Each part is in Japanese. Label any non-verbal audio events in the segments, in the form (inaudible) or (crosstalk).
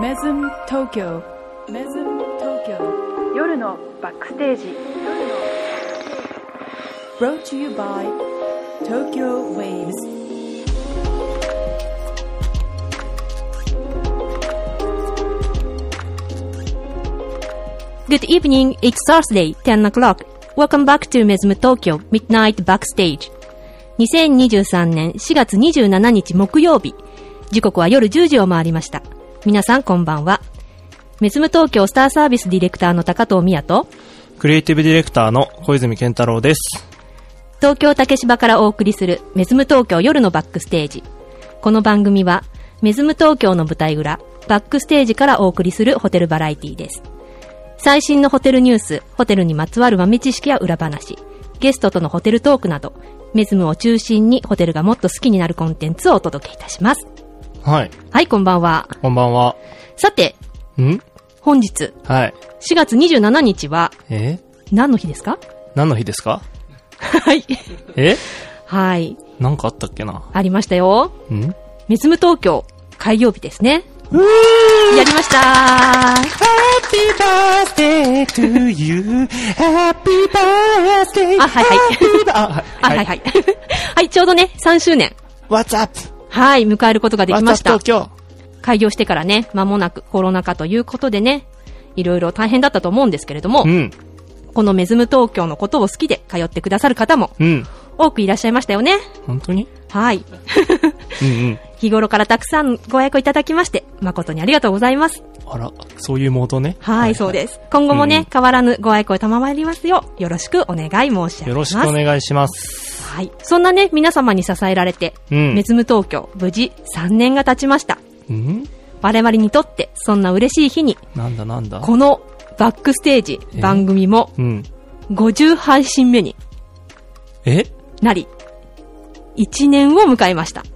メズム東京メズム東京夜のバックステージ Brought to you by Tokyo Waves Good evening, it's Thursday, 10 o'clock. Welcome back to Mesm Tokyo Midnight Backstage. 2023年4月27日木曜日。時刻は夜10時を回りました。皆さんこんばんは。メズム東京スターサービスディレクターの高藤美也と、クリエイティブディレクターの小泉健太郎です。東京竹芝からお送りするメズム東京夜のバックステージ。この番組は、メズム東京の舞台裏、バックステージからお送りするホテルバラエティです。最新のホテルニュース、ホテルにまつわる豆知識や裏話、ゲストとのホテルトークなど、メズムを中心にホテルがもっと好きになるコンテンツをお届けいたします。はい。はい、こんばんは。こんばんは。さて、ん？本日、はい。4月27日はえ？何の日ですか？何の日ですか？はい。え？はい。なんかあったっけな？ありましたよ。ん？メズム東京、開業日ですね。やりました Happy birthday to you. Happy birthday. あ、はいはい。あ、あ、はいはい。はい、ちょうどね、3周年。What's up? はい、迎えることができました東。京開業してからね、間もなくコロナ禍ということでね、いろいろ大変だったと思うんですけれども、うん。このメズム東京のことを好きで通ってくださる方もうん。多くいらっしゃいましたよね。本当に？はい。うんうん。(laughs) 日頃からたくさんご愛顧いただきまして、誠にありがとうございます。あら、そういうモードね。はい、そうです。今後もね、うん変わらぬご愛顧を賜りますよう、よろしくお願い申し上げよろます。しくお願いします。はい。そんなね、皆様に支えられて、うんメズム東京、無事3年が経ちました。ん？我々にとって、そんな嬉しい日に、なんだなんだ？このバックステージ、え？番組もうん。50配信目にえ？なり、1年を迎えました。Happy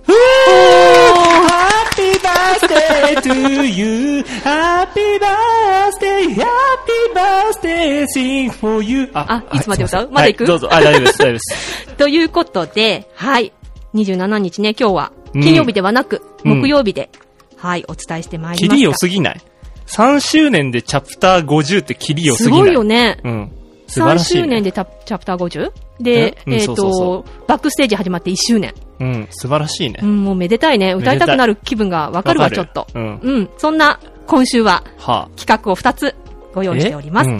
birthday to you. Happy birthday, happy birthday, sing for you. あいつまで歌う？はいまだ行く？はいどうぞ。あ、大丈夫です、大丈夫です。(laughs) ということで、はい。27日ね、今日は、うん金曜日ではなく、うん木曜日で、はい、お伝えしてまいりキリ良ました。すぎない ?3 周年でチャプター50ってキリ良すぎない？すごいよね。うん。素晴らしい、3周年ね。でチャチャプター 50? で、うんえっ、そうそうそと、バックステージ始まって1周年。うん、素晴らしいねう。ん、もうめでたいね。歌いたくなる気分がわかるわ、ちょっと。うんうん。そんな、今週はは企画を2つごあ。用意しております。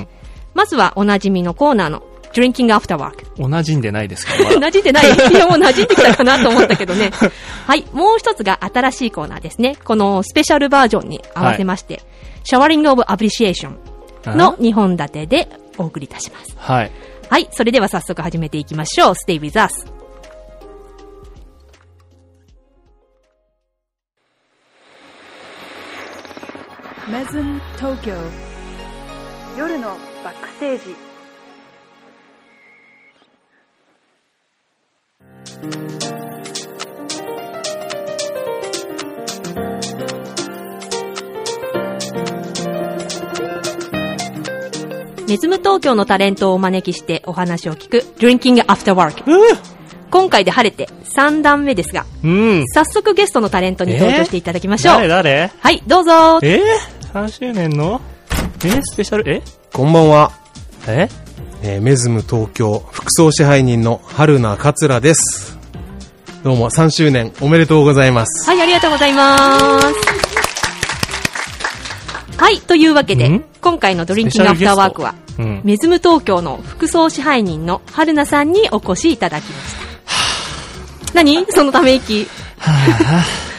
まずはおなじみのコーナーの Drinking After Work。同じんでないですけど、(laughs) まだ馴染んでない (laughs) いや、もう馴染んできたかなと思ったけどね。はい。もう一つが新しいコーナーですね。このスペシャルバージョンに合わせまして、Showering of Appreciation の2本立てでお送りいたします。はい。はい。それでは早速始めていきましょう。Stay with us. メズム東京夜のバックステージメズム東京のタレントをお招きしてお話を聞く Drinking After Work。う今回で晴れて3段目ですが、うん。早速ゲストのタレントに登場していただきましょう。誰誰？はい、どうぞえー、?3 周年の？えスペシャル？え？こんばんは。え？えーメズム東京副総支配人の春名桂です。どうも3周年おめでとうございます。はい、ありがとうございます。はい、というわけでん、今回のドリンキングアフターワークは、うん。メズム東京の副総支配人の春菜さんにお越しいただきました。何？そのため息。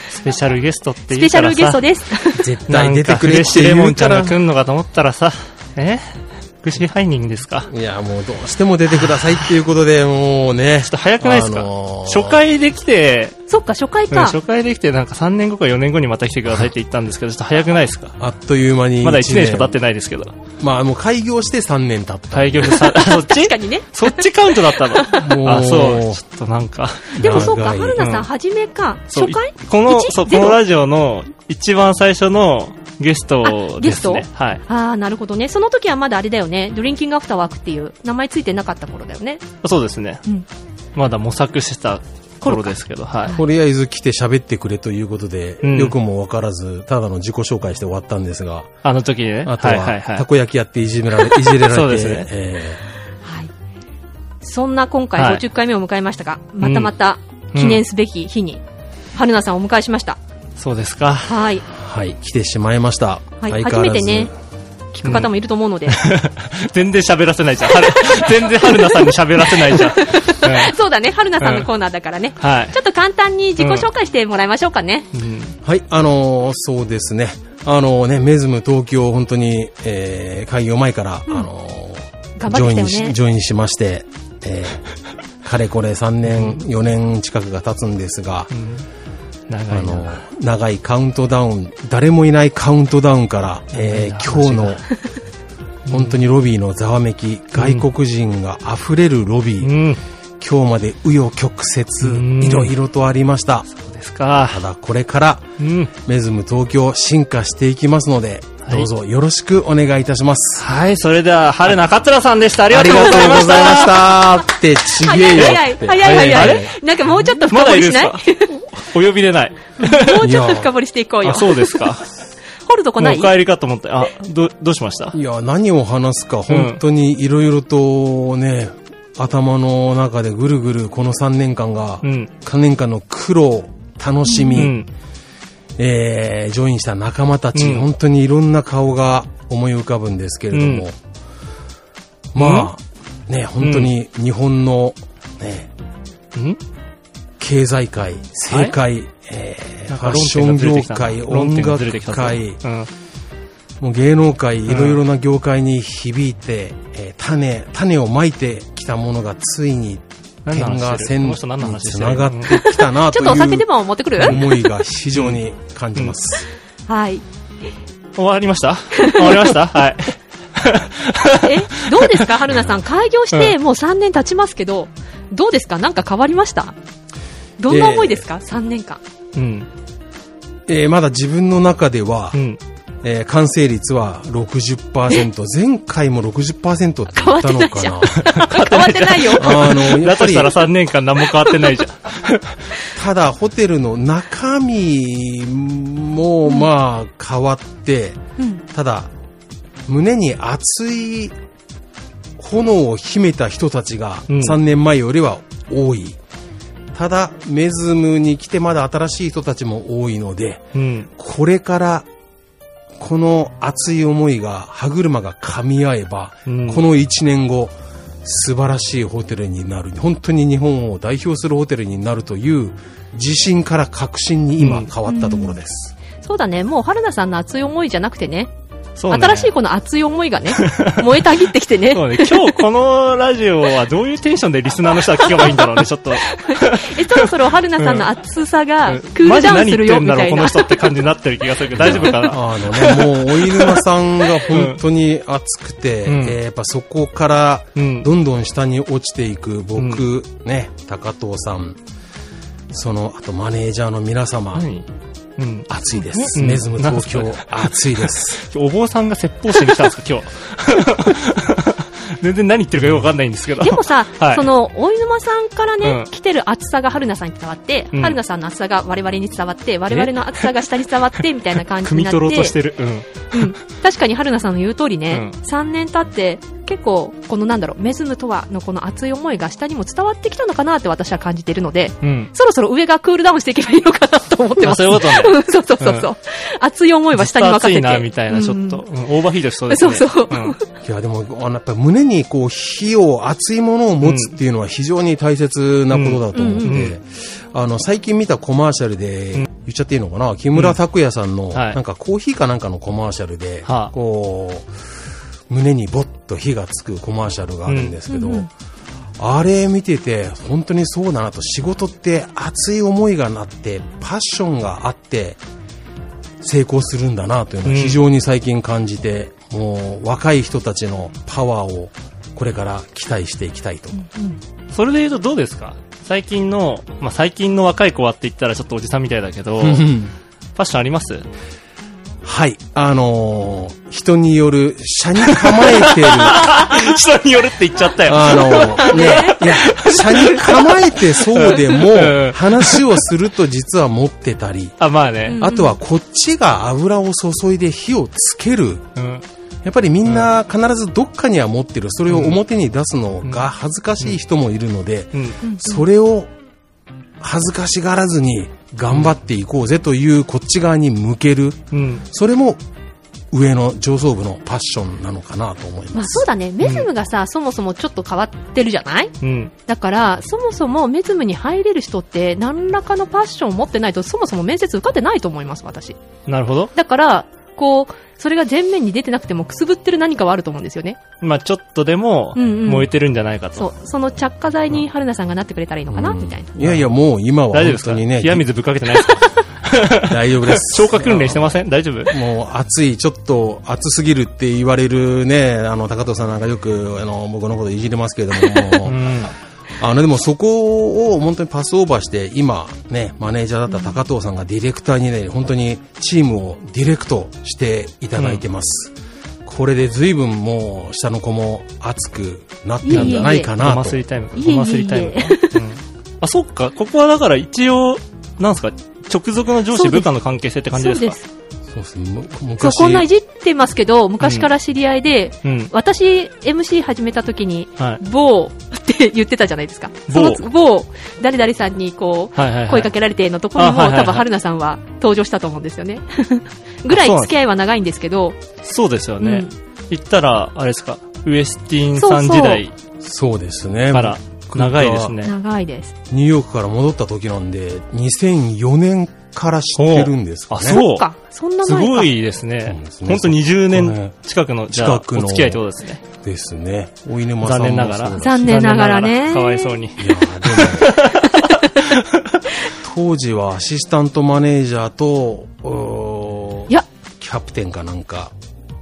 スペシャルゲストってス言うからさ。ペシャルゲストです。絶対出てくれってかフレッシュレ言うからモンちゃんが。来んのかと思ったらさ、え？副支配人ですか？いや、もうどうしても出てくださいっていうことで、もうね。ちょっと早くないですか、あのー初回で来て、そっか、初回うんか。初回で来てなんか3年後か4年後にまた来てくださいって言ったんですけど、ちょっと早くないですか？あっという間に。まだ1年しか経ってないですけど。まあ、もう開業して3年経った。開業してさ、(laughs) あそっち？確かにね。そっちカウントだったの？もうあ、そう。ちょっとなんか。でもそうか、春菜さうんん初めか。初回？この、一？そう、このラジオの一番最初のゲストあゲスト？ですね。はい。ああ、なるほどね。その時はまだあれだよね。ドリンキングアフターワークっていう名前ついてなかった頃だよね。そうですね。うん。まだ模索してた頃ですけど、はい。とりあえず来て喋ってくれということで、うんよくもわからず、ただの自己紹介して終わったんですが、あの時にね。あとは、はいはいはい。たこ焼きやっていじめられ、(laughs) いじれられて、そうですねえはい。そんな今回はい50回目を迎えましたが、またまた記念すべき日に、春菜さんをお迎えしました。そうですか。はい。ーはい、来てしまいました。はい。相変初わらずめてね、聞く方もいると思うので、(laughs) 全然喋らせないじゃん。は (laughs) る全然春菜さんに喋らせないじゃん。(laughs) うんそうだね、春菜さんのコーナーだからね。はいち。ょっと簡単に自己紹介してもらいましょうかね。うんはい、あのーそうですね。あのね、メズム東京、本当に、えー、開業前から、あのージョインし、ジョインしまして、えー、かれこれ3年、4年近くが経つんですが、長いあのな。、長いカウントダウン、誰もいないカウントダウンから、えー今日の、本当にロビーのざわめき、外国人が溢れるロビー、うん。今日まで紆余曲うん折、いろいろとありました。そうですかた。だこれから、うん。メズム東京進化していきますので、はいどうぞよろしくお願いいたします。はい、それでは、春菜桂さんでした。ありがとうごがとうございまし。ざいましたた。ってちげえよ早いって。早い早い早あい。なんかもうちょっと深まだ掘りしない？いるんですか？お呼びでない。もうちょっと深掘りしていこうよあ、。そうですか。(laughs) 掘るとこない？お帰りかと思って、あ、ど、どうしました？いや、何を話すか、本当にいろいろとね、頭の中でぐるぐるこの3年間が、うん。3年間の苦労、楽しみ、うん。えー、ジョインした仲間たち、うん本当にいろんな顔が思い浮かぶんですけれども、まあ、ね、本当に日本の、ね、うん？経済界、政界、えーファッション業界、音楽界、うん。もう芸能界、いろいろな業界に響いて、えー種、種をまいてきたものがついに点が線につながってきたなとちょっとお酒でいうも持ってくる？思いが非常に感じます。はい。終わりました？終わりました？(laughs) はい。え、どうですか？春菜さん。開業してもう3年経ちますけど、どうですか？なんか変わりました？どんな思いですか、?3 年間。うん。えーまだ自分の中では、うん。えー完成率は60%、(laughs) 前回も60%って言ったのかな？変わってない (laughs) よ。あの、やっぱり (laughs) だとした、ら3年間何も変わってないじゃん。ただホテルの中身も、まあ、変わって、うん。ただ、胸に熱い炎を秘めた人たちがうん3年前よりは多い。ただ、メズムに来てまだ新しい人たちも多いので、うん。これから、この熱い思いが、歯車が噛み合えば、うんこの1年後、素晴らしいホテルになる。本当に日本を代表するホテルになるという自信から確信に今うん変わったところです。そうだね。もう春菜さんの熱い思いじゃなくてね。そうね。新しいこの熱い思いがね、(laughs) 燃えたぎってきてね。そうね。今日このラジオはどういうテンションでリスナーの人は聞けばいいんだろうね、(laughs) ちょっと。え、そろそろ春菜さんの熱さがうんクールダウンするよ、マジ何言ってんだろう、みたいなこの。人って感じになってる気がするけど、大丈夫かな？(laughs) あのね、もう、お犬間さんが本当に熱くて、うんえーやっぱそこから、うん。どんどん下に落ちていく僕、ね、高藤さん、その、あとマネージャーの皆様、何うん。熱いです。うんメズム東京なん、熱いです。(laughs) お坊さんが説法しに来たんですか、今日。全然何言ってるかよくわかんないんですけど。でもさ、(laughs) はいその、お犬間さんからね、うん来てる熱さが春菜さんに伝わって、うん春菜さんの熱さが我々に伝わって、我々の熱さが下に伝わって、(laughs) みたいな感じ汲みになって。取ろうとしてる。うん。うん。確かに春菜さんの言う通りね、うん3年経って、結構、このなんだろう、メズムとはのこの熱い思いが下にも伝わってきたのかなって私は感じているので、うん。そろそろ上がクールダウンしていけばいいのかなと思ってあ、ます。そういうことね。う (laughs) んそうそうそうそう、熱い思いは下に任せて。ずっと熱いな、みたいな、ちょっと。うんうんオーバーヒートしそうですね。そうそうんいや、でも、あの、やっぱ胸にこう、火を、熱いものを持つっていうのは非常に大切なことだと思って、あの、最近見たコマーシャルで、言っちゃっていいのかな木村拓哉さんの、はいなんかコーヒーかなんかのコマーシャルで、はあこう、胸にボッと火がつくコマーシャルがあるんですけど、あれ見てて、本当にそうだなと、仕事って熱い思いがなって、パッションがあって、成功するんだなというのを非常に最近感じて、若い人たちのパワーをこれから期待していきたいと。それで言うとどうですか？最近の、まあ、最近の若い子はって言ったらちょっとおじさんみたいだけど、フうんァッションあります？はい。あのー人による、車に構えてる、(laughs) 人によるって言っちゃったよ。あの、ね、いや、車に構えてそうでうんも、話をすると実は持ってたり、あ、まあね。あとはこっちが油を注いで火をつける。うん。やっぱりみんな必ずどっかには持ってる。それを表に出すのが恥ずかしい人もいるので、うん。それを恥ずかしがらずに頑張っていこうぜというこっち側に向ける。うん。それも上の上層部のパッションなのかなと思いまます。あそうだね。メズムがさ、そもそもちょっと変わってるじゃない？うん。だから、そもそもメズムに入れる人って何らかのパッションを持ってないと、そもそも面接受かってないと思います、私。なるほど。だから、こう、それが前面に出てなくてもくすぶってる何かはあると思うんですよね。まあちょっとでも、うんうん燃えてるんじゃないかと。そう。その着火剤に春菜さんがなってくれたらいいのかな、みたいな。いやいや、もう今は大丈夫ですか？本当にね、冷や水ぶっかけてないですか？(laughs) 大丈夫です。(laughs) 消火訓練してません？大丈夫？もう暑い、ちょっと暑すぎるって言われるね、あの、高藤さんなんかよく、あの、僕のこといじれますけれども、うん。あの、でもそこを本当にパスオーバーして、今、ね、マネージャーだった高藤さんがディレクターにね、本当にチームをディレクトしていただいてます。これで随分もう、下の子も熱くなってるんじゃないかごなと。ますりタイムか。いえいえいえごますりタイムか。うん。あ、そっか。ここはだから一応、なんすか、直属の上司部下の関係性って感じですか？そうです。ね。むそう、昔、こんないじってますけど、昔から知り合いで、うん。私、MC 始めた時に、はい。某って言ってたじゃないですか。某その某、誰々さんにこう、はいはいはい。声かけられてのところにも、あはいはいはい多分春菜さんは登場したと思うんですよね。ぐらい付き合いは長いんですけど、そうですよねうん。言ったら、あれですか、ウエスティンさん時代そうですね。から長いですね。長いです。ニューヨークから戻った時なんで、2004年から知ってるんですかね。あそうか、そんなす前か。ごいですねです。ねほんと20そこ年ね近くの、じゃあ、お近くの付き合いってことですね。ですね。お犬間さんも残念ながら残念ながらねかわいそうに。いやーでも (laughs) 当時はアシスタントマネージャーと、いや、キャプテンかなんか、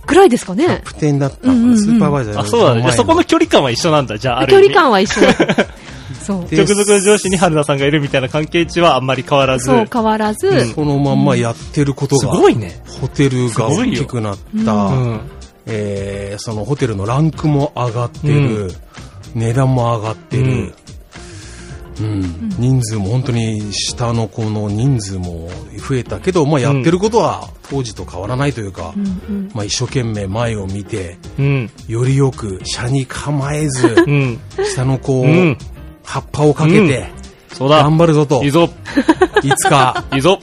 ぐらいですかキャね。プテンだったスーパーバイザーあ、そうだね。じゃあそこの距離感は一緒なんだ。じゃあ。距離感は一緒だ。(laughs) そう。で直属の上司に春菜さんがいるみたいな関係値はあんまり変わらず。そう、変わらず、うん。そのまんまやってることすが、ごいね。ホテルが大きくなった、うん。えーそのホテルのランクも上がってる、値段も上がってる、うん。人数も本当に下の子の人数も増えたけど、まあ、やってることは当時と変わらないというか、うんうん。まあ、一生懸命前を見てうん。よりよく車に構えずうん。下の子をうん葉っぱをかけてそうだ。頑張るぞと、いいぞ。いつか (laughs) いいぞ。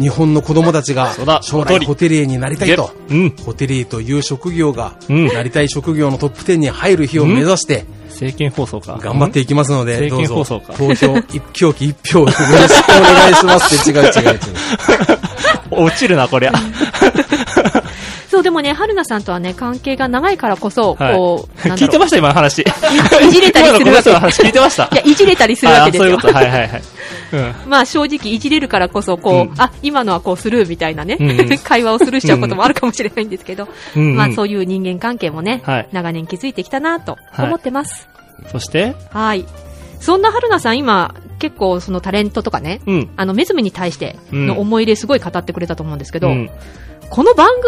日本の子供たちが将来ホテリエになりたいと。うん。ホテリエという職業が、うんなりたい職業のトップ10に入る日を目指して、政見放送か。頑張っていきますので、政どうぞ見放送か投票、一票機一票よろしくお願いしますって違う違う違う。(laughs) 落ちるな、こりゃ。(laughs) そう、でもね、春菜さんとはね、関係が長いからこそ、はいこ (laughs) う、聞いてました、今の話。いいじれたりするわけ (laughs) 聞いてました。いや、いじれたりするわけですよあそういうこ。と。はいはいはい。(laughs) うん。まあ正直いじれるからこそ、こう、うんあ、今のはこうスルーみたいなね、うんうん会話をスルーしちゃうこともあるかもしれないんですけど、うんうんまあそういう人間関係もね、はい長年築いてきたなと思ってます。そして、はい。そんな春菜さん今、結構そのタレントとかね、うん。あの、メズムに対しての思い入れすごい語ってくれたと思うんですけど、うん。この番組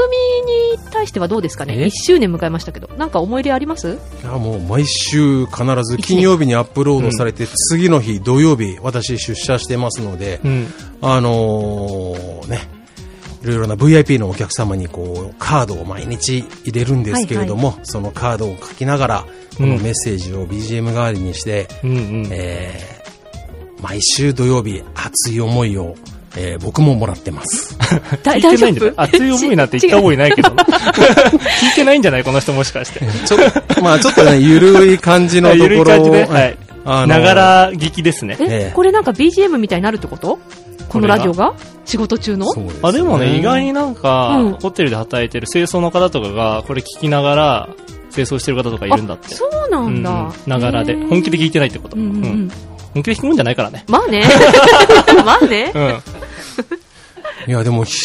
に対してはどうですかね？え ?1 周年迎えましたけど、なんか思い入れあります？いやもう毎週必ず金曜日にアップロードされて、次の日土曜日私出社してますので、うん。あのーね、いろいろな VIP のお客様にこうカードを毎日入れるんですけれども、そのカードを書きながら、このメッセージを BGM 代わりにして、うんうん。えー毎週土曜日熱い思いを、えー僕ももらってます。(laughs) 大聞いてないんだ丈。熱い思いなんて言った覚えないけどな。(laughs) 聞いてないんじゃないこの人もしかして。ちょっと、まあちょっとね、ゆるい感じのところゆるい感じで。うんはい。ながら聞きですね。え、ええこれなんか BGM みたいになるってこと？このラジオが？仕事中の？そうですあ、でもね、意外になんか、うんホテルで働いてる清掃の方とかが、これ聞きながら、清掃してる方とかいるんだって。そうなんだ。うんながらで。本気で聞いてないってこと。うんうん本気で聞くもんじゃないからね。まあね。(laughs) まあね。うん。いや、でもひ、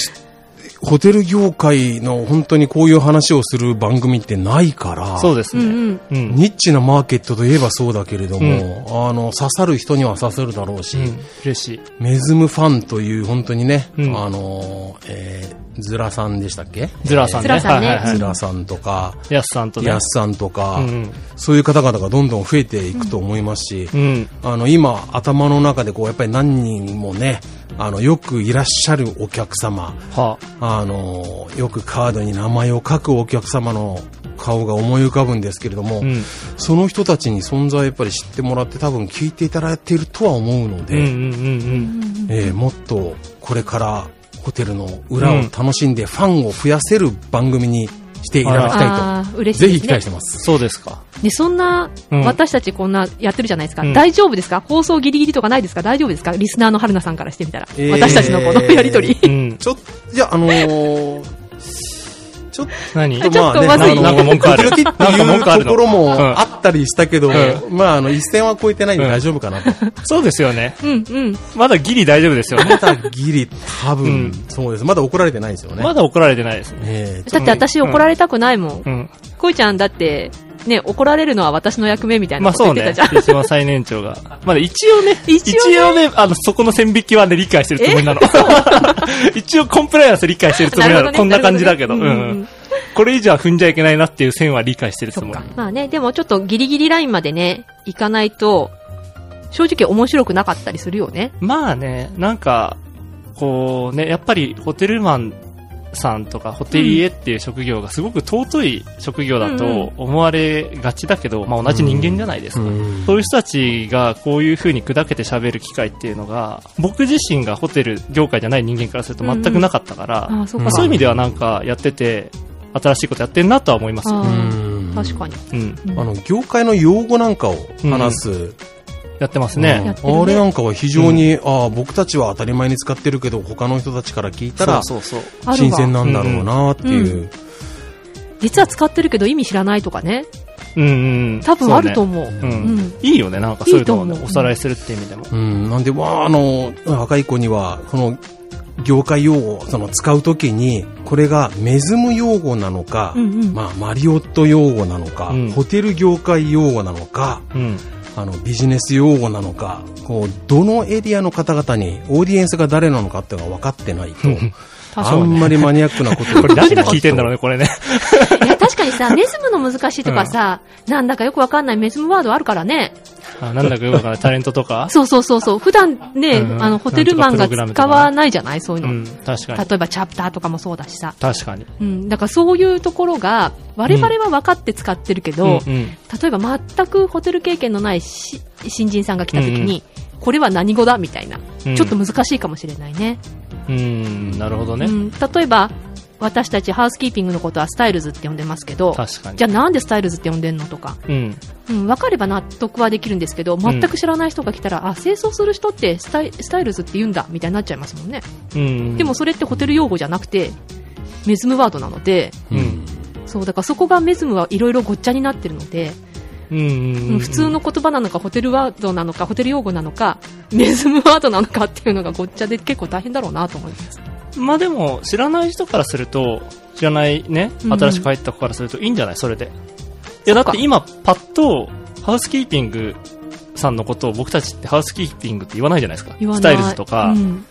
ホテル業界の本当にこういう話をする番組ってないから、そうですね。うんうん。うん。ニッチなマーケットといえばそうだけれども、あの、刺さる人には刺さるだろうし、うん。嬉しい。メズムファンという本当にね、うんあの、えー、ズラさんでしたっけ？ズラさんね。ズラさんねズラさんとか、ヤスさんとね。ヤスさんとか、うんうん。そういう方々がどんどん増えていくと思いますし、うん。あの、今、頭の中でこう、やっぱり何人もね、あの、よくいらっしゃるお客様、は。あの、よくカードに名前を書くお客様の顔が思い浮かぶんですけれども、うん。その人たちに存在をやっぱり知ってもらって多分聞いていただいているとは思うので、もっとこれからホテルの裏を楽しんでファンを増やせる番組にしていただきたいと、ぜひ期嬉しいですね待してます。そうですか。で、そんな、うん私たちこんなやってるじゃないですか。うん大丈夫ですか？放送ギリギリとかないですか？大丈夫ですか？リスナーの春菜さんからしてみたら。えー私たちのこのやりとり。うん。ちょっと、じゃあ、あのーちょっ何？ちょっとまずいなんか文句ある。時々ってなんか文句あるのいうところもうんあったりしたけど、うまあ、あの、一線は越えてないんで大丈夫かなと。そうですよね。うんうん。まだギリ大丈夫ですよね。まだギリ、多分、うんそうです。まだ怒られてないですよね。まだ怒られてないですね。だって私怒られたくないもん。うん。こいちゃんだって、ね、怒られるのは私の役目みたいなまあそうねこと言ってたじゃん。。一番最年長が。まだ一応ね、一応ねね、あの、そこの線引きはね、理解してるつもりなの。(laughs) (laughs) 一応コンプライアンス理解してるつもりなの。るほどねこんな感じだけど。どねんうん。これ以上は踏んじゃいけないなっていう線は理解してるつもり。まあね、でもちょっとギリギリラインまでね、行かないと、正直面白くなかったりするよね。まあね、なんか、こうね、やっぱりホテルマンさんとかホテリエっていう職業がすごく尊い職業だと思われがちだけど、まあ同じ人間じゃないですか。うんそういう人たちがこういう風に砕けて喋る機会っていうのが、僕自身がホテル業界じゃない人間からすると全くなかったから、まか。あそういう意味ではなんかやってて、新しいことやってんなとは思いますよ。あうんあ、確かに。うん。あの、業界の用語なんかを話す。やってますうんね。ねあれなんかは非常に、ああ、僕たちは当たり前に使ってるけど、他の人たちから聞いたら、そうそうそう。ある新鮮わ。なんだろうなっていう。実は使ってるけど意味知らないとかね。うんうん。多分あると思う。ううんん。いいよね、なんかそういうのをねおさらいするっていう意味でも。うん、なんで、まあ、あの、若い子には、この、業界用語をその使うときに、これがメズム用語なのか、うんうんまあ、マリオット用語なのか、うんホテル業界用語なのか、うん。あの、ビジネス用語なのか、こう、どのエリアの方々に、オーディエンスが誰なのかっていうのが分かってないと、(laughs) あんまりマニアックなことをこれ誰が聞いてんだろうね、これね。さ、(laughs) メズムの難しいとかさ、なんだかよくわかんないメズムワードあるからね。あなんだかよくわかんない。タレントとか？(laughs) そうそうそうそう。普段ね、うんあの、ホテルマンが使わないじゃないそういうの。うん、確かに。例えばチャプターとかもそうだしさ。確かに。うん。だからそういうところが、我々は分かって使ってるけど、うんうん。例えば全くホテル経験のないし新人さんが来た時に、これは何語だみたいな、うんちょっと難しいかもしれないね。うん、なるほどね。うん。例えば、私たちハウスキーピングのことはスタイルズって呼んでますけど。じゃあなんでスタイルズって呼んでんのとか、うん。うん、分かれば納得はできるんですけど、全く知らない人が来たら、あ、清掃する人ってスタイスタイルズって言うんだ、みたいになっちゃいますもんね。うん。でもそれってホテル用語じゃなくて、メズムワードなので、うん。そう、だからそこがメズムはいろいろごっちゃになってるので、うんうんうん。普通の言葉なのか、ホテルワードなのか、ホテル用語なのか、メズムワードなのかっていうのがごっちゃで結構大変だろうなと思います。まあでも、知らない人からすると、知らないね、うん新しく入った子からするといいんじゃない？それで。いや、だって今、パッと、ハウスキーピングさんのことを僕たちってハウスキーピングって言わないじゃないですか。言わない。スタイルズとか、うん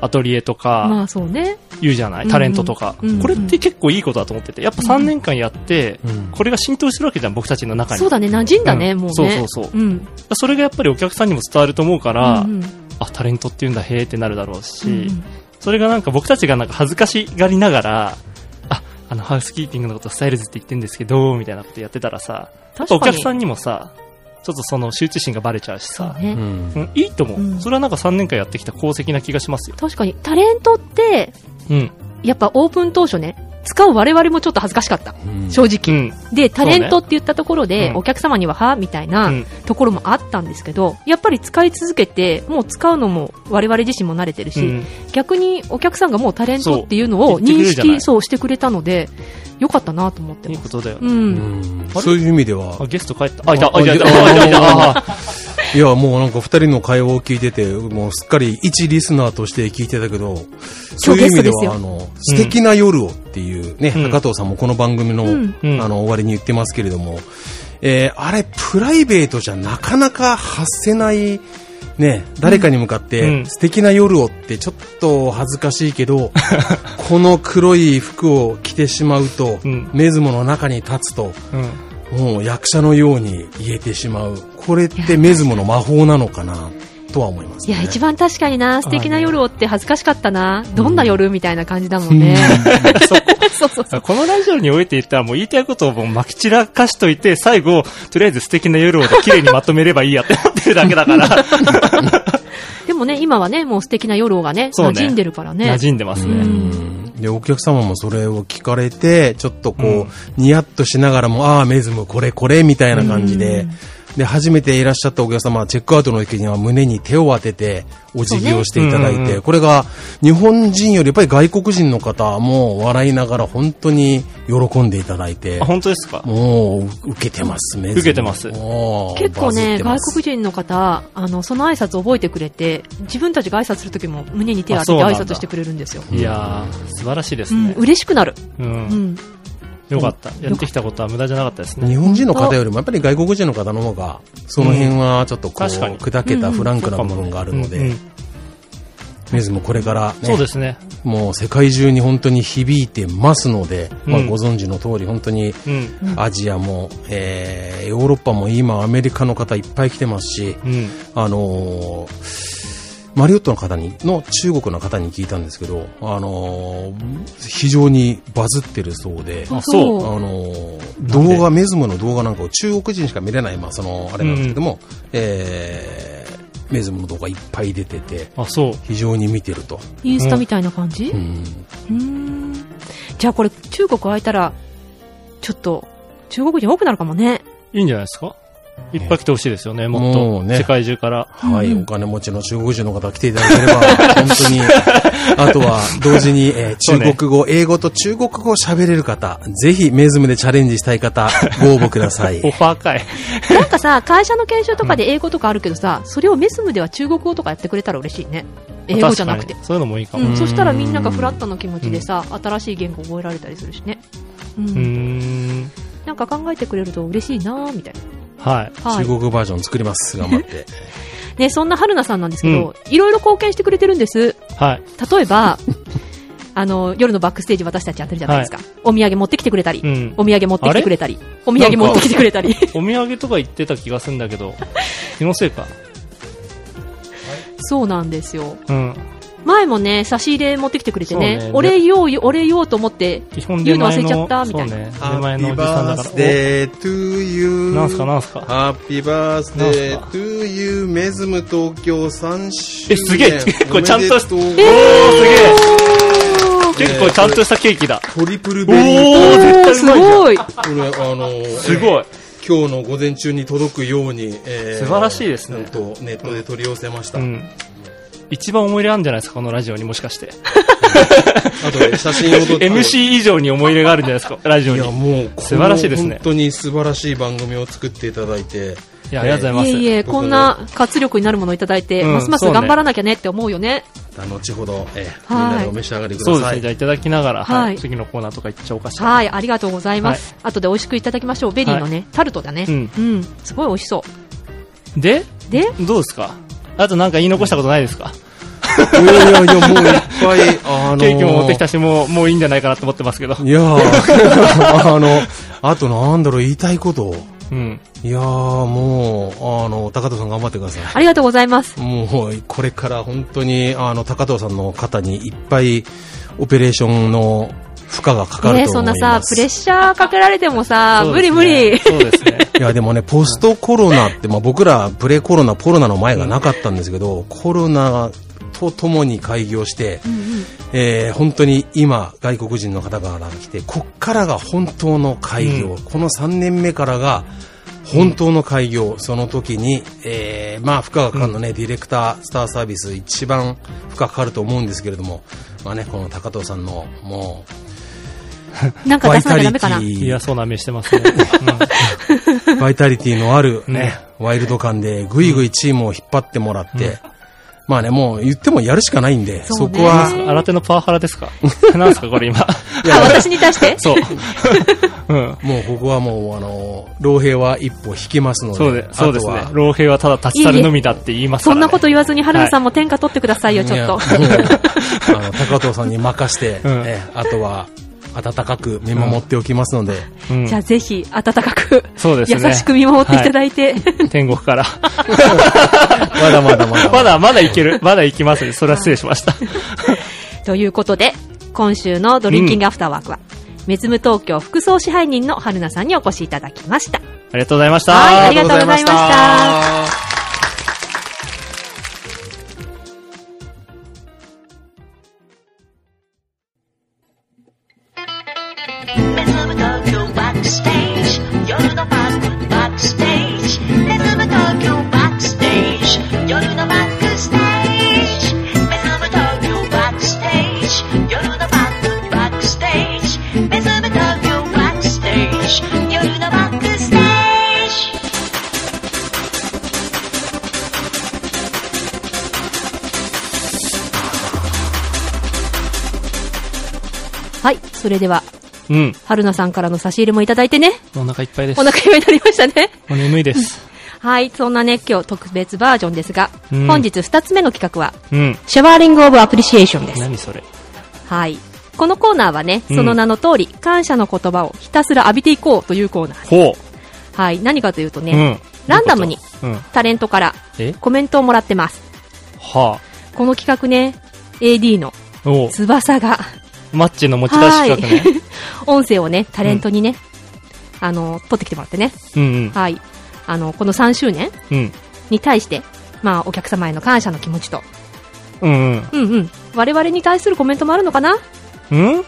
アトリエとか、まあそうね。言うじゃない？うんタレントとか、うんうんこれって結構いいことだと思ってて、やっぱ3年間やって、うんこれが浸透してるわけじゃん、僕たちの中に。そうだね、馴染んだね、うんもうね。そうそうそううん。それがやっぱりお客さんにも伝わると思うから、うんうんあ、タレントって言うんだ、へーってなるだろうし、うんうんそれがなんか僕たちがなんか恥ずかしがりながら、あ、あの、ハウスキーピングのことスタイルズって言ってんですけど、みたいなことやってたらさ。お客さんにもさ、ちょっとその羞恥心がバレちゃうしさ、ね。うんうん、いいと思う、うんそれはなんか3年間やってきた功績な気がしますよ。確かに、タレントって、うん。やっぱオープン当初ね、使う我々もちょっと恥ずかしかった。うん。正う直。ん。で、タレントって言ったところで、うん。お客様にははみたいなうん。ところもあったんですけど、やっぱり使い続けて、もう使うのも我々自身も慣れてるし、うん。逆にお客さんがもうタレントっていうのを認識、そうしてくれたので、よかったなと思ってます。いいことだよ。ね。うん。うん。そういう意味では。あ、、ゲスト帰った。あ、いた、ああ、いた、いた、ああ、いた、いた、あ、いや、もうなんか二人の会話を聞いてて、もうすっかり一リスナーとして聞いてたけど、そういう意味では、あの、素敵な夜をっていうね、うん。高藤さんもこの番組の、うん。うん。あの、終わりに言ってますけれども、えーあれ、プライベートじゃなかなか発せない、ね、誰かに向かって、うん。素敵な夜をってちょっと恥ずかしいけど、(laughs) この黒い服を着てしまうと、うん。メズモの中に立つと、うん。もう役者のように言えてしまう。これってメズモの魔法なのかな、とは思います、ね。いや、一番確かにな、素敵な夜をって恥ずかしかったな。どんな夜みたいな感じだもんね。(laughs) (laughs) そうそうそう。このラジオにおいて言ったらもう言いたいことをもうまき散らかしといて、最後、とりあえず素敵な夜をで綺麗にまとめればいいやって思ってるだけだから、(laughs) でもね、今はね、もう素敵な夜がね、そうね馴染んでるからね。馴染んでますうね。うんで、お客様もそれを聞かれて、ちょっとこう、うんニヤッとしながらも、ああ、メズムこれこれ、みたいな感じで、で、初めていらっしゃったお客様は、チェックアウトの時には胸に手を当てて、お辞儀をしていただいて、ねうんうんこれが、日本人よりやっぱり外国人の方も笑いながら本当に喜んでいただいてあ、、本当ですか？もう、受けてます、メズム受けてます結構ね、外国人の方、あの、その挨拶覚えてくれて、自分たちが挨拶するときも胸に手を当てて挨拶してくれるんですよ。いやー、素晴らしいですうん、ね。嬉しくなる。う。うんん。よかった。やってきたことは無駄じゃなかったですね。日本人の方よりもやっぱり外国人の方の方が、その辺はちょっとこう、砕けたフランクな部分があるので、うんうんメズもこれからね、そうですね。もう世界中に本当に響いてますので、まあうんご存知の通り本当にうん。アジアも、えーヨーロッパも今アメリカの方いっぱい来てますし、うん。あのーマリオットの方に、の中国の方に聞いたんですけど、あのー非常にバズってるそうで、あそうあのー動画、メズムの動画なんかを中国人しか見れない、まあ、その、あれなんですけども、えー、メズムの動画いっぱい出てて、あ、そう。非常に見てると。インスタみたいな感じ？うん。じゃあこれ、中国空いたら、ちょっと、中国人多くなるかもね。いいんじゃないですか？いっぱい来てほしいですよね、もっと。もうね世界中から。はい、うんお金持ちの中国人の方来ていただければ、本当に、(laughs) あとは同時に、えー中国語、英語と中国語を喋れる方、ぜひメズムでチャレンジしたい方、ご応募ください (laughs) オ。ファー会。(laughs) なんかさ、会社の研修とかで英語とかあるけどさ、それをメスムでは中国語とかやってくれたら嬉しいね。英語じゃなくてそういうのもいいかも。うん、うんそしたらみんながフラットの気持ちでさ、新しい言語覚えられたりするしね。うん。うーん。なんか考えてくれると嬉しいなぁ、みたいはい。な。はい。中国バージョン作ります。頑張って。(laughs) ね、そんな春菜さんなんですけど、いろいろ貢献してくれてるんです。はい。例えば、(laughs) あの、夜のバックステージ私たちやってるじゃないですか。お土産持ってきてくれたり、うん。お土産持ってきてくれたり、お土産持ってきてくれたり。(laughs) お土産とか言ってた気がするんだけど、気のせいか。そうなんですよ。うん。前もね、差し入れ持ってきてくれてね、ねお礼言おう、お礼言おうと思って、言うの忘れちゃったみたいなそうね。出前のおじさんだから。 day to you.おなんすかなんすか Happy birthday to you メズム東京3周年。えすげえ結構ちゃんとしおめでとうおー、すげえおー結構ちゃんとしたケーキだ。トリプルベリー。ー、絶対うまいじゃん。ごい。これ、あのーすごい。今日の午前中に届くように、え素晴らしいですねなんとネットで取り寄せました。うん。一番思い入れあるんじゃないですか、このラジオにもしかして。(laughs) あとで写真を撮って。(laughs) MC 以上に思い入れがあるんじゃないですか、ラジオに。いや、もう、素晴らしいですね本当に素晴らしい番組を作っていただいて。いや、ありがとうございます。いえいえ、こんな活力になるものをいただいて、うんますます頑張らなきゃねって思うよね。後ほど、えーはいみんなでお召し上がりください。そうですね。じゃあいただきながら、はいはい。次のコーナーとか行っちゃおうかしら。はい、ありがとうございます。後で美味しくいただきましょう。ベリーのね、タルトだね。うんうん。すごい美味しそう。で、で、どうですか？あとなんか言い残したことないですか？いやいやいや、もういっぱい、あのーケーキも持ってきたし、もう、もういいんじゃないかなと思ってますけど。いやー (laughs) あの、あとなんだろう、言いたいこと。うん。いやーもう、あの、高藤さん頑張ってください。ありがとうございます。もう、これから本当に、あの、高藤さんの方にいっぱい、オペレーションの負荷がかかるねとそんな思います。さ、プレッシャーかけられてもさ、無理そうですね無理。そうですね。(laughs) いや、でもね、ポストコロナって、まあ僕ら、プレコロナ、コロナの前がなかったんですけど、コロナとともに開業して、えー本当に今、外国人の方が来て、こっからが本当の開業、うん。この3年目からが、本当の開業、その時に、えーまあ、負荷がかかるのね、ディレクター、スターサービス、一番負荷かかると思うんですけれども、まあね、この高藤さんの、も (laughs) なんう、バイか出さなきゃダメかな。タリティ嫌そうな目してますね。(laughs) バイタリティのあるね、オワイルド感でぐいぐいチームを引っ張ってもらって、まあね、もう言ってもやるしかないんで、そねそうこは、新手のパワハラですか？(laughs) なんですかこれ今。あ、私に対して？そう。(laughs) うん。もうここはもう、あの、老兵は一歩引きますので、そうで、そうですねあとは。老兵はただ立ち去るのみだって言いますから、ね。そんなこと言わずに、春菜さんも天下取ってくださいよ、ちょっと。あの、高藤さんに任して、うんえあとは、温かく見守っておきますので、うんじゃあぜひ、温かく、そうですね優しく見守っていただいて、天国から。(laughs) まだまだまだ。まだ、まだいける。まだいきますね。それは失礼しました。(laughs) ということで、今週のドリンキングアフターワークは、メズム東京副総支配人の春菜さんにお越しいただきました。ありがとうございました。はいありがとうございましたそれでは、うん。春菜さんからの差し入れもいただいてね、お腹いっぱいです。お腹いっぱいになりましたね。お眠いです。(laughs) はい、そんなね、今日特別バージョンですが、うん本日二つ目の企画は、うん。シャワーリングオブアプリシエーションです。何それ。はい。このコーナーはね、うんその名の通り、感謝の言葉をひたすら浴びていこうというコーナー。ほはい。何かというとう。ね、うん。ランダムにうん。タレントからえ？コメントをもらってます。はこの企画ね、AD の翼が、マッチの持ち出し企画ね。(laughs) 音声をね、タレントにね、あの、撮ってきてもらってね。うんうん。はい。あの、この3周年うん。に対して、まあ、お客様への感謝の気持ちと、うんうん。うんうん。我々に対するコメントもあるのかな？うん？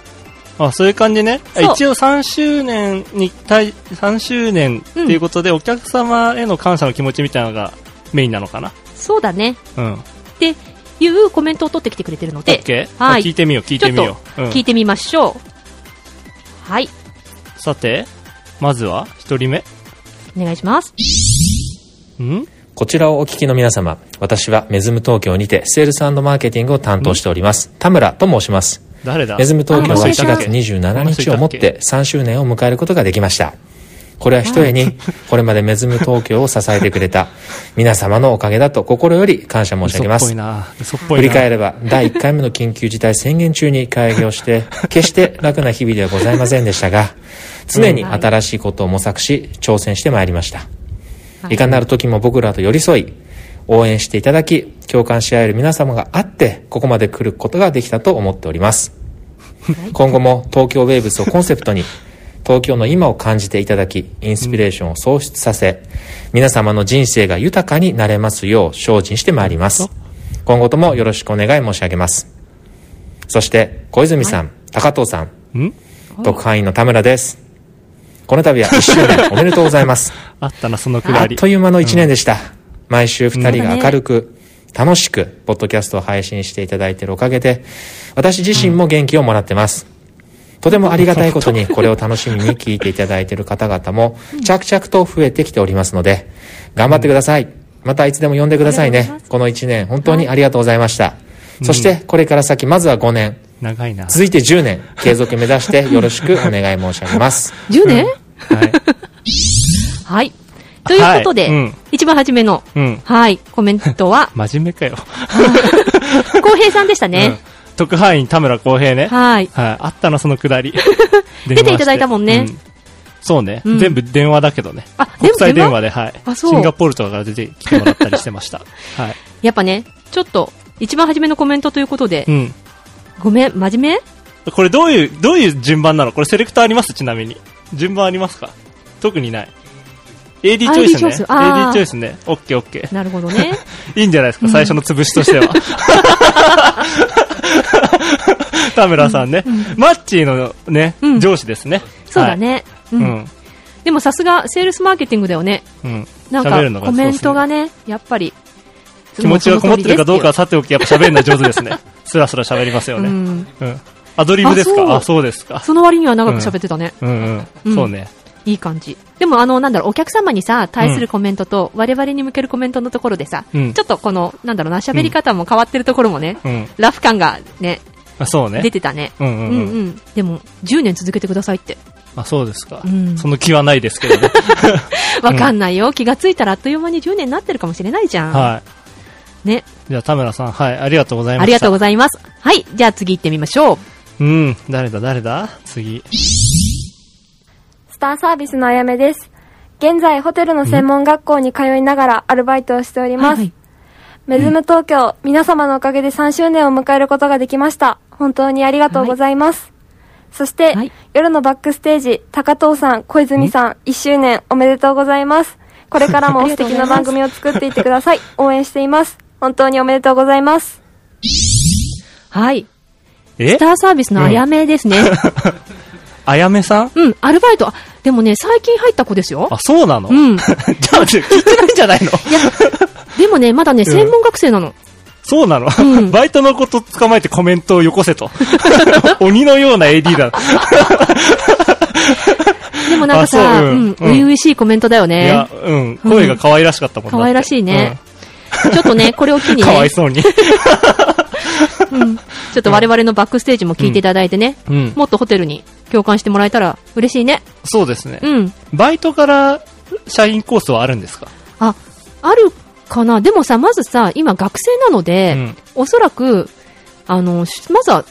あ、そういう感じね。一応3周年に対、3周年っていうことで、お客様への感謝の気持ちみたいなのがメインなのかな。そうだね。うん。っていうコメントを取ってきてくれてるので?はい聞いてみよう、聞いてみよう。うん聞いてみましょう。はい。さて、まずは、一人目。お願いします。ん？こちらをお聞きの皆様、私はメズム東京にてセールスマーケティングを担当しております。田村と申します。誰だ？メズム東京はあ4月27日をもって3周年を迎えることができました。これはひとえに、これまでメズム東京を支えてくれた皆様のおかげだと心より感謝申し上げます。振り返れば、第1回目の緊急事態宣言中に開業して、(laughs) 決して楽な日々ではございませんでしたが、常に新しいことを模索し、挑戦してまいりました。い。かなる時も僕らと寄り添い、応援していただき、共感し合える皆様があって、ここまで来ることができたと思っております。今後も東京ウェーブスをコンセプトに、東京の今を感じていただき、インスピレーションを創出させ、皆様の人生が豊かになれますよう精進してまいります。今後ともよろしくお願い申し上げます。そして、小泉さん、高藤さん、ん？特派員の田村です。この度は1周年 (laughs) おめでとうございます。あったな、そのくあっだり。という間の1年でした。毎週2人が明るく、楽しく、ポッドキャストを配信していただいているおかげで、私自身も元気をもらってます。とてもありがたいことに、これを楽しみに聞いていただいている方々も、着々と増えてきておりますので、頑張ってください。またいつでも呼んでくださいねこの1年、本当にありがとうございました。そして、これから先、まずは5年、長いな。続いて10年、継続目指して (laughs) よろしくお願い申し上げます。10年、はい。はい。ということで、はいうん一番初めの、うん。はい、コメントは、(laughs) 真面目かよ。(laughs) 浩平さんでしたうんね。。特派員田村公平ね。はい。はい。あったな、そのくだり。(laughs) 出ていただいたもんね。うんそうね、うん全部電話だけどね。あ、国際電話で、はい。あそうシンガポールとかから出てきてもらったりしてました。(laughs) はい。やっぱね、ちょっと、一番初めのコメントということで、うん。ごめん、真面目？これどういう、どういう順番なの？これセレクトあります？ちなみに。順番ありますか？特にない。AD チョイスね AD チョイスね。オッケーオッケー。なるほどね。(laughs) いいんじゃないですか、最初の潰しとしては。(laughs) 田村さんね。マッチーのね、うん上司ですね。そうだね。う。んん。でもさすが、セールスマーケティングだよね。うん。なんかコメントがね、やっぱり。気持ちがこもってるかどうかはそさておき、やっぱ喋るのは上手ですね。(laughs) スラスラ喋りますよね。ううん。うん。アドリブですあそうかあ、そうですか。その割には長く喋ってたね。うんうん。うんそうね。いい感じ。でもあの、なんだろう、お客様にさ、対するコメントと、我々に向けるコメントのところでさ、うんちょっとこの、なんだろうな、喋り方も変わってるところもね、うん。ラフ感がね、あそうね。出てたね。うんうんうんうん。うん。でも、10年続けてくださいって。あ、そうですかうん。その気はないですけどね。(laughs) わかんないよ。気がついたらあっという間に10年になってるかもしれないじゃん。はい。ね。じゃあ、田村さん、はい、ありがとうございました。ありがとうございます。はい。じゃあ次行ってみましょう。うん。誰だ、誰だ？次。スターサービスのあやめです。現在、ホテルの専門学校に通いながらアルバイトをしております。はいはいメズム東京、皆様のおかげで3周年を迎えることができました。本当にありがとうございます。そして、はい夜のバックステージ、高藤さん、小泉さん、1周年おめでとうございます。これからあも (laughs) 素敵な番組を作っていってください。応援しています。本当におめでとうございます。はい。え？スターサービスのあやめですね。(laughs) あやめさん？うん、アルバイト。あでもね、最近入った子ですよ。あ、そうなの？うん。(laughs) じゃあ、聞いてないんじゃないの？でもね、まだね、専門学生なの。そうなの、うんバイトのこと捕まえてコメントをよこせと。(laughs) 鬼のような AD だ。(laughs) でもなんかあさ、そうううんん、初々しいコメントだよいねや。、うん、声が可愛らしかったもん可愛らしいね。ちょっとね、これを機うんにね、(laughs) かわいそうに。うんちょっと我々のバックステージも聞いていただいてね、うん。もっとホテルに共感してもらえたら嬉しいね。そうですね。うん。バイトから社員コースはあるんですか？あ、あるかなでもさ、まずさ、今学生なので、うんおそらく、あの、しまずは、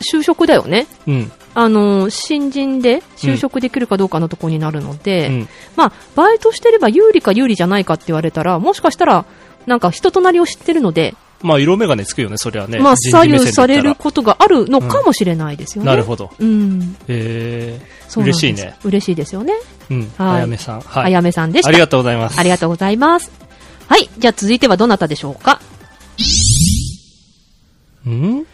就職だよね。うん。あの、新人で就職できるかどうかのところになるので、うん。まあ、バイトしてれば有利か有利じゃないかって言われたら、もしかしたら、なんか人となりを知ってるので、まあ、色眼鏡つくよね、そりゃね。まあ、左右されることがあるのかもしれないですよね。なるほど。うん。えそうなんです嬉しいね。嬉しいですよね。ー、うん。はいあやめさん。はい。あやめさんでした。ありがとうございます。ありがとうございます。はい。じゃあ続いてはどなたでしょうか？うん？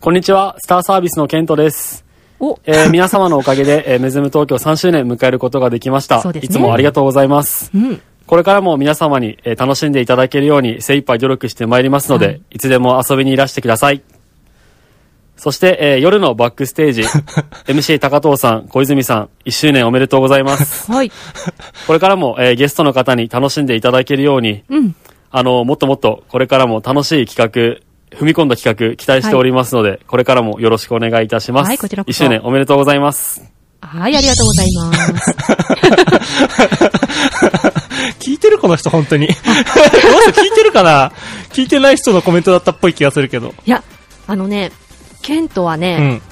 こんにちは、スターサービスのケントです。お、えー皆様のおかげで、えーメズム東京3周年迎えることができました。そうですねいつもありがとうございます。うん。これからも皆様に、えー楽しんでいただけるように精一杯努力してまいりますので、はいい、つでも遊びにいらしてください。そして、えー夜のバックステージ、(laughs) MC 高藤さん、小泉さん、1周年おめでとうございます。はい。これからも、えーゲストの方に楽しんでいただけるように、うん。あの、もっともっとこれからも楽しい企画、踏み込んだ企画期待しておりますので、これからもよろしくお願いいたします。はいこちらこそ1周年おめでとうございます。はい、ありがとうございます。(laughs) 聞いてるこの人、本当に。どうせ聞いてるかな？聞いてない人のコメントだったっぽい気がするけど。いや、あのね、ケントはうね、ん。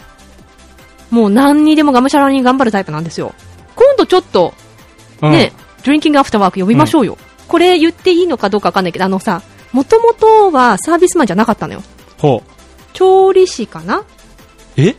もう何にでもがむしゃらに頑張るタイプなんですよ。今度ちょっと、うんね、ドリンキングアフターワーク呼びましょうよ。これ言っていいのかどうかわかんないけど、あのさ、もともとはサービスマンじゃなかったのよ。ほう。調理師かな？え？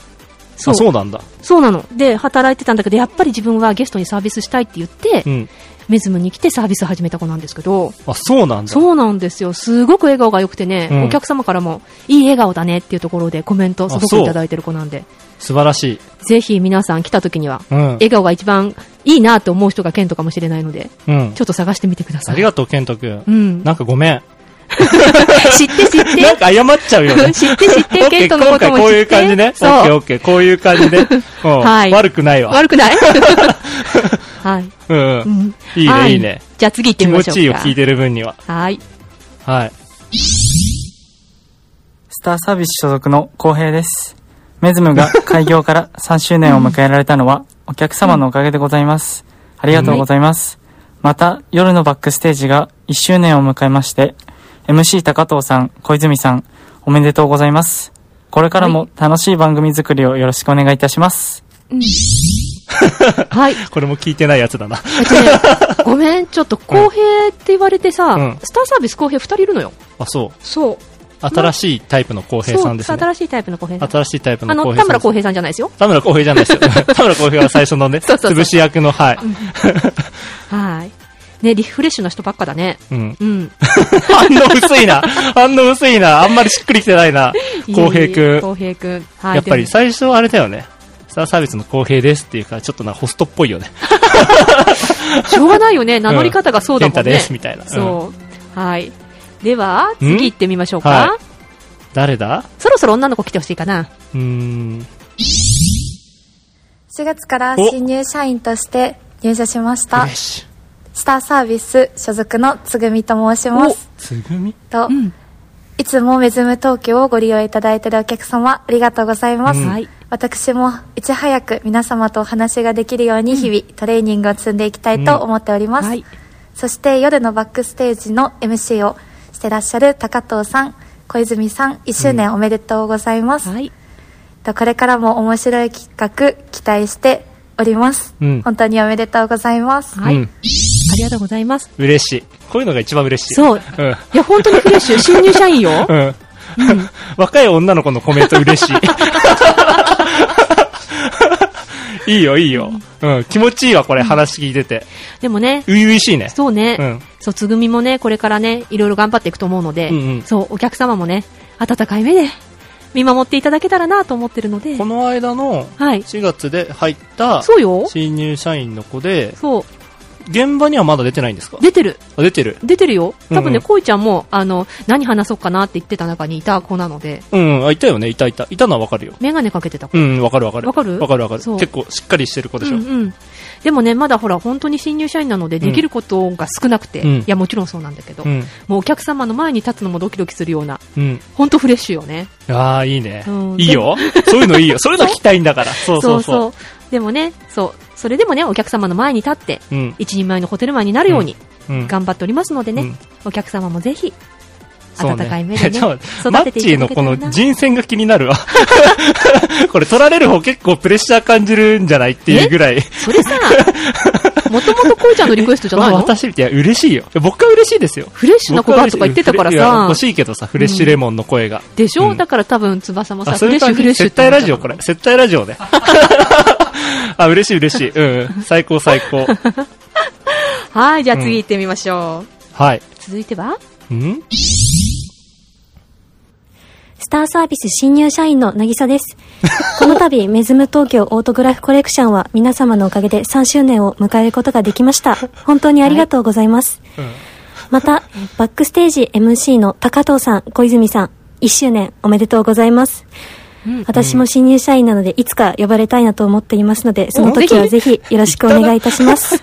そうあ、そうなんだ。そうなの。で、働いてたんだけど、やっぱり自分はゲストにサービスしたいって言って、うん。メズムに来てサービス始めた子なんですけど、あ、そうなんだ。そうなんですよ。すごく笑顔が良くてね、うんお客様からも、いい笑顔だねっていうところでコメントすごくいただいてる子なんで、素晴らしい。ぜひ皆さん来た時には、うん。笑顔が一番いいなって思う人がケントかもしれないので、うんち。ょっと探してみてください。ありがとう、ケント君。うん。なんかごめん。(laughs) 知って知って。(laughs) なんか謝っちゃうよね。(laughs) 知って知って、ケントのことも知って。今回こういう感じね。オッケー。オッケー。こういう感じね。うんはい悪くないわ。悪くないはい。うん。いいはね、いいね。じゃあ次行って気みましょうか。持ちいいよ、聞いてる分には。はい。はい。スターサービス所属の浩平です。メズムが開業から (laughs) 3周年を迎えられたのはお客様のおかげでございます。ありがとうございます。また、夜のバックステージが1周年を迎えまして、MC 高藤さん、小泉さん、おめでとうございます。これからも楽しい番組作りをよろしくお願いいたします。はい。(laughs) これも聞いてないやつだな。ごめん、ちょっと公平って言われてさ、うんスターサービス公平二人いるのよ。あ、そう。そう。新しいタイプの公平さんですね。新しいタイプの公平さん。新しいタイプあの、の公平さん。田村公平さんじゃないですよ。田村公平じゃないですよ。(laughs) 田村公平は最初のね、(laughs) そうそうそう潰し役の、はい。はい。ね、リフレッシュな人ばっかだね。うん。うん。反応薄いな。反応薄いな。あんまりしっくりきてないな。公平くん。公平くん。はい。やっぱり最初あれだよね。スターサービスの公平ですっていうから、ちょっとなホストっぽいよね。(laughs) しょうがないよね。名乗り方がそうだもんね。健太です、みたいな。うんそう。はい。では、ん次行ってみましょうか。は誰だ？そろそろ女の子来てほしいかな。うーん。4月からお新入社員として入社しましたフレッ。シュ。スターサービス所属のつぐみと申します。つぐみ？と、うん。いつもメズム東京をご利用いただいているお客様、ありがとうございます。うんはい。私もいち早く皆様とお話ができるように日々トレーニングを積んでいきたいと思っております。はい。そして夜のバックステージの MC をしてらっしゃる高藤さん、小泉さん、1周年おめでとうございます。はい。とこれからも面白い企画期待しております。うん本当におめでとうございます。はい。うんありがとうございます。嬉しい。こういうのが一番嬉しい。そう。うん。いや、本当にフレッシュ。新入社員よ。うん。(laughs) 若い女の子のコメント嬉しい。いいよ、いいよ。うん。気持ちいいわ、これ、話聞いてて。でもね、初々しいね。そうね、うん。そう、つぐみもね、これからね、いろいろ頑張っていくと思うので、うんうんそう、お客様もね、温かい目で見守っていただけたらなと思ってるので、この間のはい。4月で入ったそうよ。新入社員の子で、そう、現場にはまだ出てないんですか？出てる。あ出てる。出てるよ。多分ね、うんうんこいちゃんも、あの、何話そうかなって言ってた中にいた子なので、うん、あ、いたよね、いたいた。いたのはわかるよ。メガネかけてた子。うん、わかるわかる。わかる？わかるわかる。結構しっかりしてる子でしょ。うんうん。でもね、まだほら、本当に新入社員なので、できることが少なくて、うんいや、もちろんそうなんだけど、うん。もうお客様の前に立つのもドキドキするような、うん。本当フレッシュよね。ああ、いいねうん。いいよ。そういうのいいよ。そういうの聞きたいんだから。そうそうそう。でもね、そう、それでもね、お客様の前に立って、うん。一人前のホテルマンになるように、うん。頑張っておりますのでね、うんお客様もぜひ、温かい目でね、ちょマッチーのこの。人選が気になるわ。(laughs) これ取られる方結構プレッシャー感じるんじゃないっていうぐらい。それさ、もともとこいちゃんのリクエストじゃないの？私、いや、嬉しいよ。僕は嬉しいですよ。フレッシュな子がとか言ってたからさ欲、しいけどさ、フレッシュレモンの声が。でしょ、うんだから多分翼もさ、フレッシュフレッシュって接待ラジオこれ。接待ラジオね。(laughs) (laughs) あ、嬉しい嬉しい。うんうん。最高最高。(laughs) はい、じゃあ次行ってみましょう。はい。続いては？ん？スターサービス新入社員のなぎさです。この度、メズム東京オートグラフコレクションは皆様のおかげで3周年を迎えることができました。本当にありがとうございます。また、バックステージ MC の高藤さん、小泉さん、1周年おめでとうございます。私も新入社員なので、いつか呼ばれたいなと思っていますので、その時はぜひよろしくお願いいたします。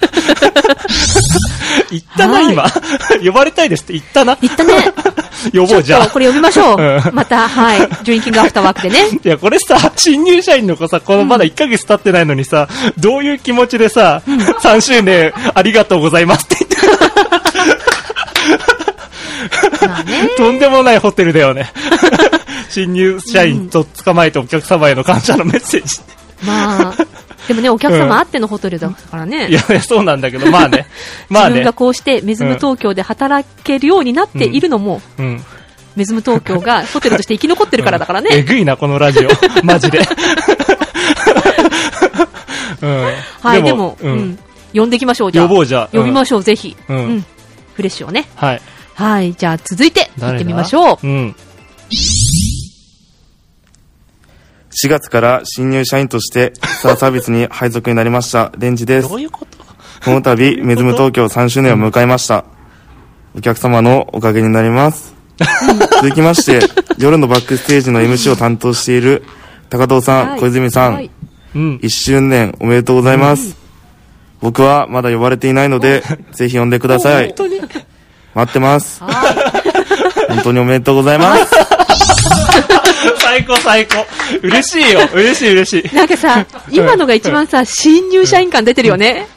言ったな、今。(laughs) 呼ばれたいですって言ったな。言ったね。(laughs) 呼ぼうじゃあ。これ呼びましょう。うんまた、はい。ドリンキングアフターワークでね。(laughs) いや、これさ、新入社員の子さ、このまだ1ヶ月経ってないのにさ、どういう気持ちでさ、3周年ありがとうございますって言って。とんでもないホテルだよね。新入社員と捕まえてお客様への感謝のメッセージ。まあ、でもね、お客うん様あってのホテルだからね。いや、そうなんだけど、まあね。(laughs) まあね自分が。こうしてメズム東京で働けるようになっているのも、うん。メズム東京がホテルとして生き残ってるからだからね。(laughs) えぐいな、このラジオ。(laughs) マジで。うん。はい、でも、ううんん。呼んでいきましょう、じゃあ。呼ぼうじゃあ呼びましょう、ぜひ。うんうん。フレッシュをね。はい。はい、じゃあ続いて、行ってみましょう。うん。4月から新入社員としてスターサービスに配属になりましたレンジです。どういうこと？この度、メズム東京3周年を迎えました。お客様のおかげになります。続きまして、夜のバックステージの MC を担当している高藤さん、はい小泉さん、はいうん。1周年おめでとうございます。僕はまだ呼ばれていないので、ぜひ呼んでください。待ってます。本当におめでとうございます。(laughs) 最高最高。嬉しいよ。嬉しい嬉しい。なんかさ、今のが一番さ、新入社員感出てるよね。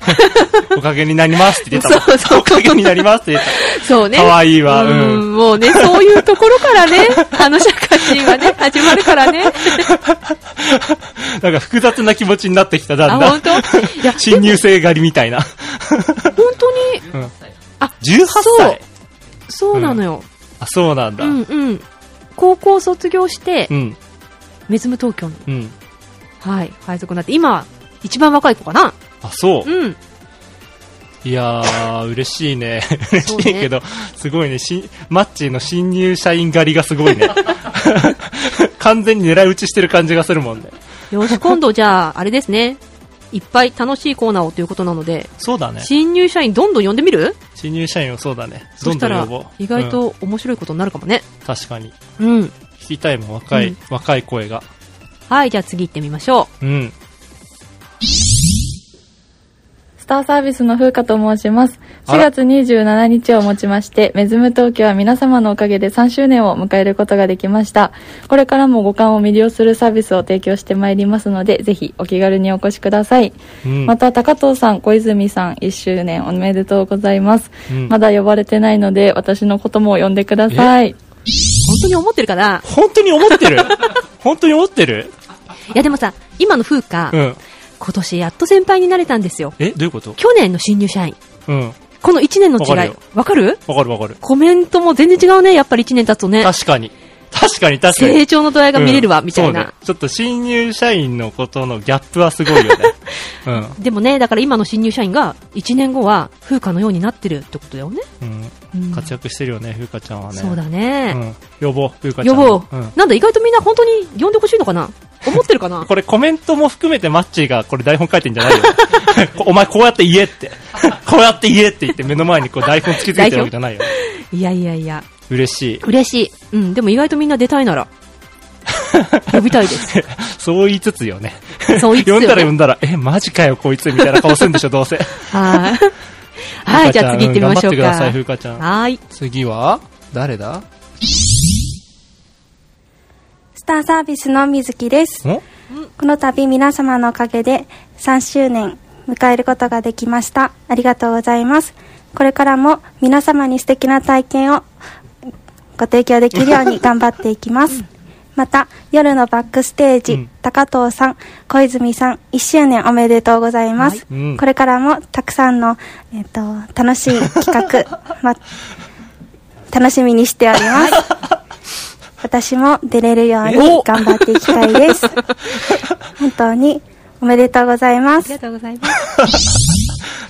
おかげになりますって言ってた。そうそうおかげになりますって言ってそうね。かわいいわううんん、もうね、そういうところからね、あの社会人はね、始まるからね。た。なんか複雑な気持ちになってきた、だあ、んだん。本当？いや、新入生狩りみたいな。本当に、うんあ、18そう歳。そうなのよ。あ、そうなんだ。ううん。んうん。高校卒業して、うん。メズム東京の、うん。はい、配属になって、今、一番若い子かな。あ、そう。うん。いやー、嬉しいね。嬉しいけど、すごいね、しマッチーの新入社員狩りがすごいね。(laughs) 完全に狙い撃ちしてる感じがするもんね。よし、今度じゃあ、あれですね。いっぱい楽しいコーナーをということなので、そうだね。新入社員どんどん呼んでみる？新入社員をそうだね。そしたら、意外と面白いことになるかもね。うん、確かに。うん。聞きたいもん、若い、うん、若い声が。はい、じゃあ次行ってみましょう。うん。スターサービスの風花と申します。4あら月27日をもちまして、メズム東京は皆様のおかげで3周年を迎えることができました。これからも五感を魅了するサービスを提供してまいりますので、ぜひお気軽にお越しください。うんまた、高藤さん、小泉さん、1周年おめでとうございます。うんまだ呼ばれてないので、私のことも呼んでください。本当に思ってるかな？本当に思ってる？(laughs) 本当に思ってる？いやでもさ、今の風花、うん。今年やっと先輩になれたんですよ。え、どういうこと？去年の新入社員。うん。この1年の違いわかるよ。わかる？わかる。コメントも全然違うね、やっぱり1年経つとね。確かに。確かに確かに。成長の度合いが見れるわうんみたいなね。ちょっと新入社員のことのギャップはすごいよね。(laughs) うん。でもね、だから今の新入社員が1年後は風花のようになってるってことだよね。うん。活躍してるよね、ふうかちゃんはね。そうだね。うん。呼ぼう、ふうかちゃん。呼ぼう、うん。なんだ、意外とみんな本当に呼んでほしいのかな？思ってるかな？(laughs) これコメントも含めてマッチーがこれ台本書いてんじゃないよ。(laughs) お前こうやって言えって。(laughs) こうやって言えって言って目の前にこう台本突きつけてるわけじゃないよ。いやいやいや。嬉しい。嬉しい。うん、でも意外とみんな出たいなら。呼びたいです。そう言いつつよね。そう言いつつよね呼んだら呼んだら、え、マジかよこいつみたいな顔するんでしょ、どうせ。はい。はい、じゃあ次行ってみましょうか。頑張ってください、ふうかちゃん。はい。次は誰だ？スターサービスの水木です。んこの度皆様のおかげで3周年迎えることができました。ありがとうございます。これからも皆様に素敵な体験をご提供できるように頑張っていきます。(laughs) また、夜のバックステージ、高藤さん、小泉さん、1周年おめでとうございます。はいうんこれからもたくさんの、えっ、と、楽しい企画、(laughs) ま、楽しみにしております。(laughs) 私も出れるように頑張っていきたいです。(laughs) 本当におめでとうございます。ありがとうございます。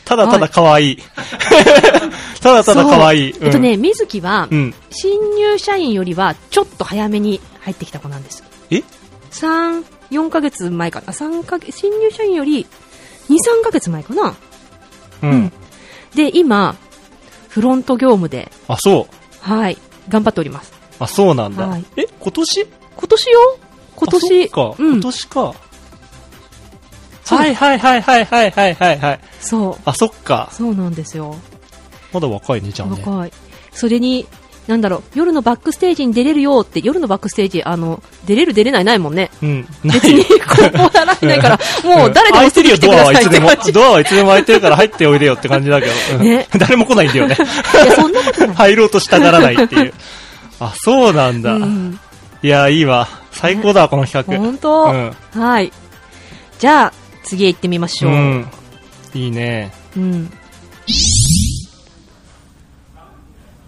ただただ可愛い。(laughs) ただただ可愛い。えっとね、水木は、うん。新入社員よりはちょっと早めに入ってきた子なんです。え ?3、4ヶ月前かな。3ヶ月、新入社員より2、3ヶ月前かな。うん。で、今、フロント業務で、あ、そう。はい、頑張っております。あ、そうなんだ。はいえ、今年？今年よ？今年。か、うん今年か。はいはいはいはいはいはいはいはい。そう。あ、そっか。そうなんですよ。まだ若いね、じゃあね。若い。それに、なんだろう、夜のバックステージに出れるよって、夜のバックステージ、あの、出れる出れないないもんね。うん。別に、ここならないから、(laughs) もう誰でも来てくドアださいってはいつでも感じ。。ドアはいつでも開いてるから入っておいでよって感じだけど。うんね (laughs) 誰も来ないんだよね。いや、そんなことない。(laughs) 入ろうとしたがらないっていう。あ、そうなんだ。うんいや、いいわ。最高だわ、この企画。本当、うん。はい。じゃあ、次へ行ってみましょう。うん。いいね。うん。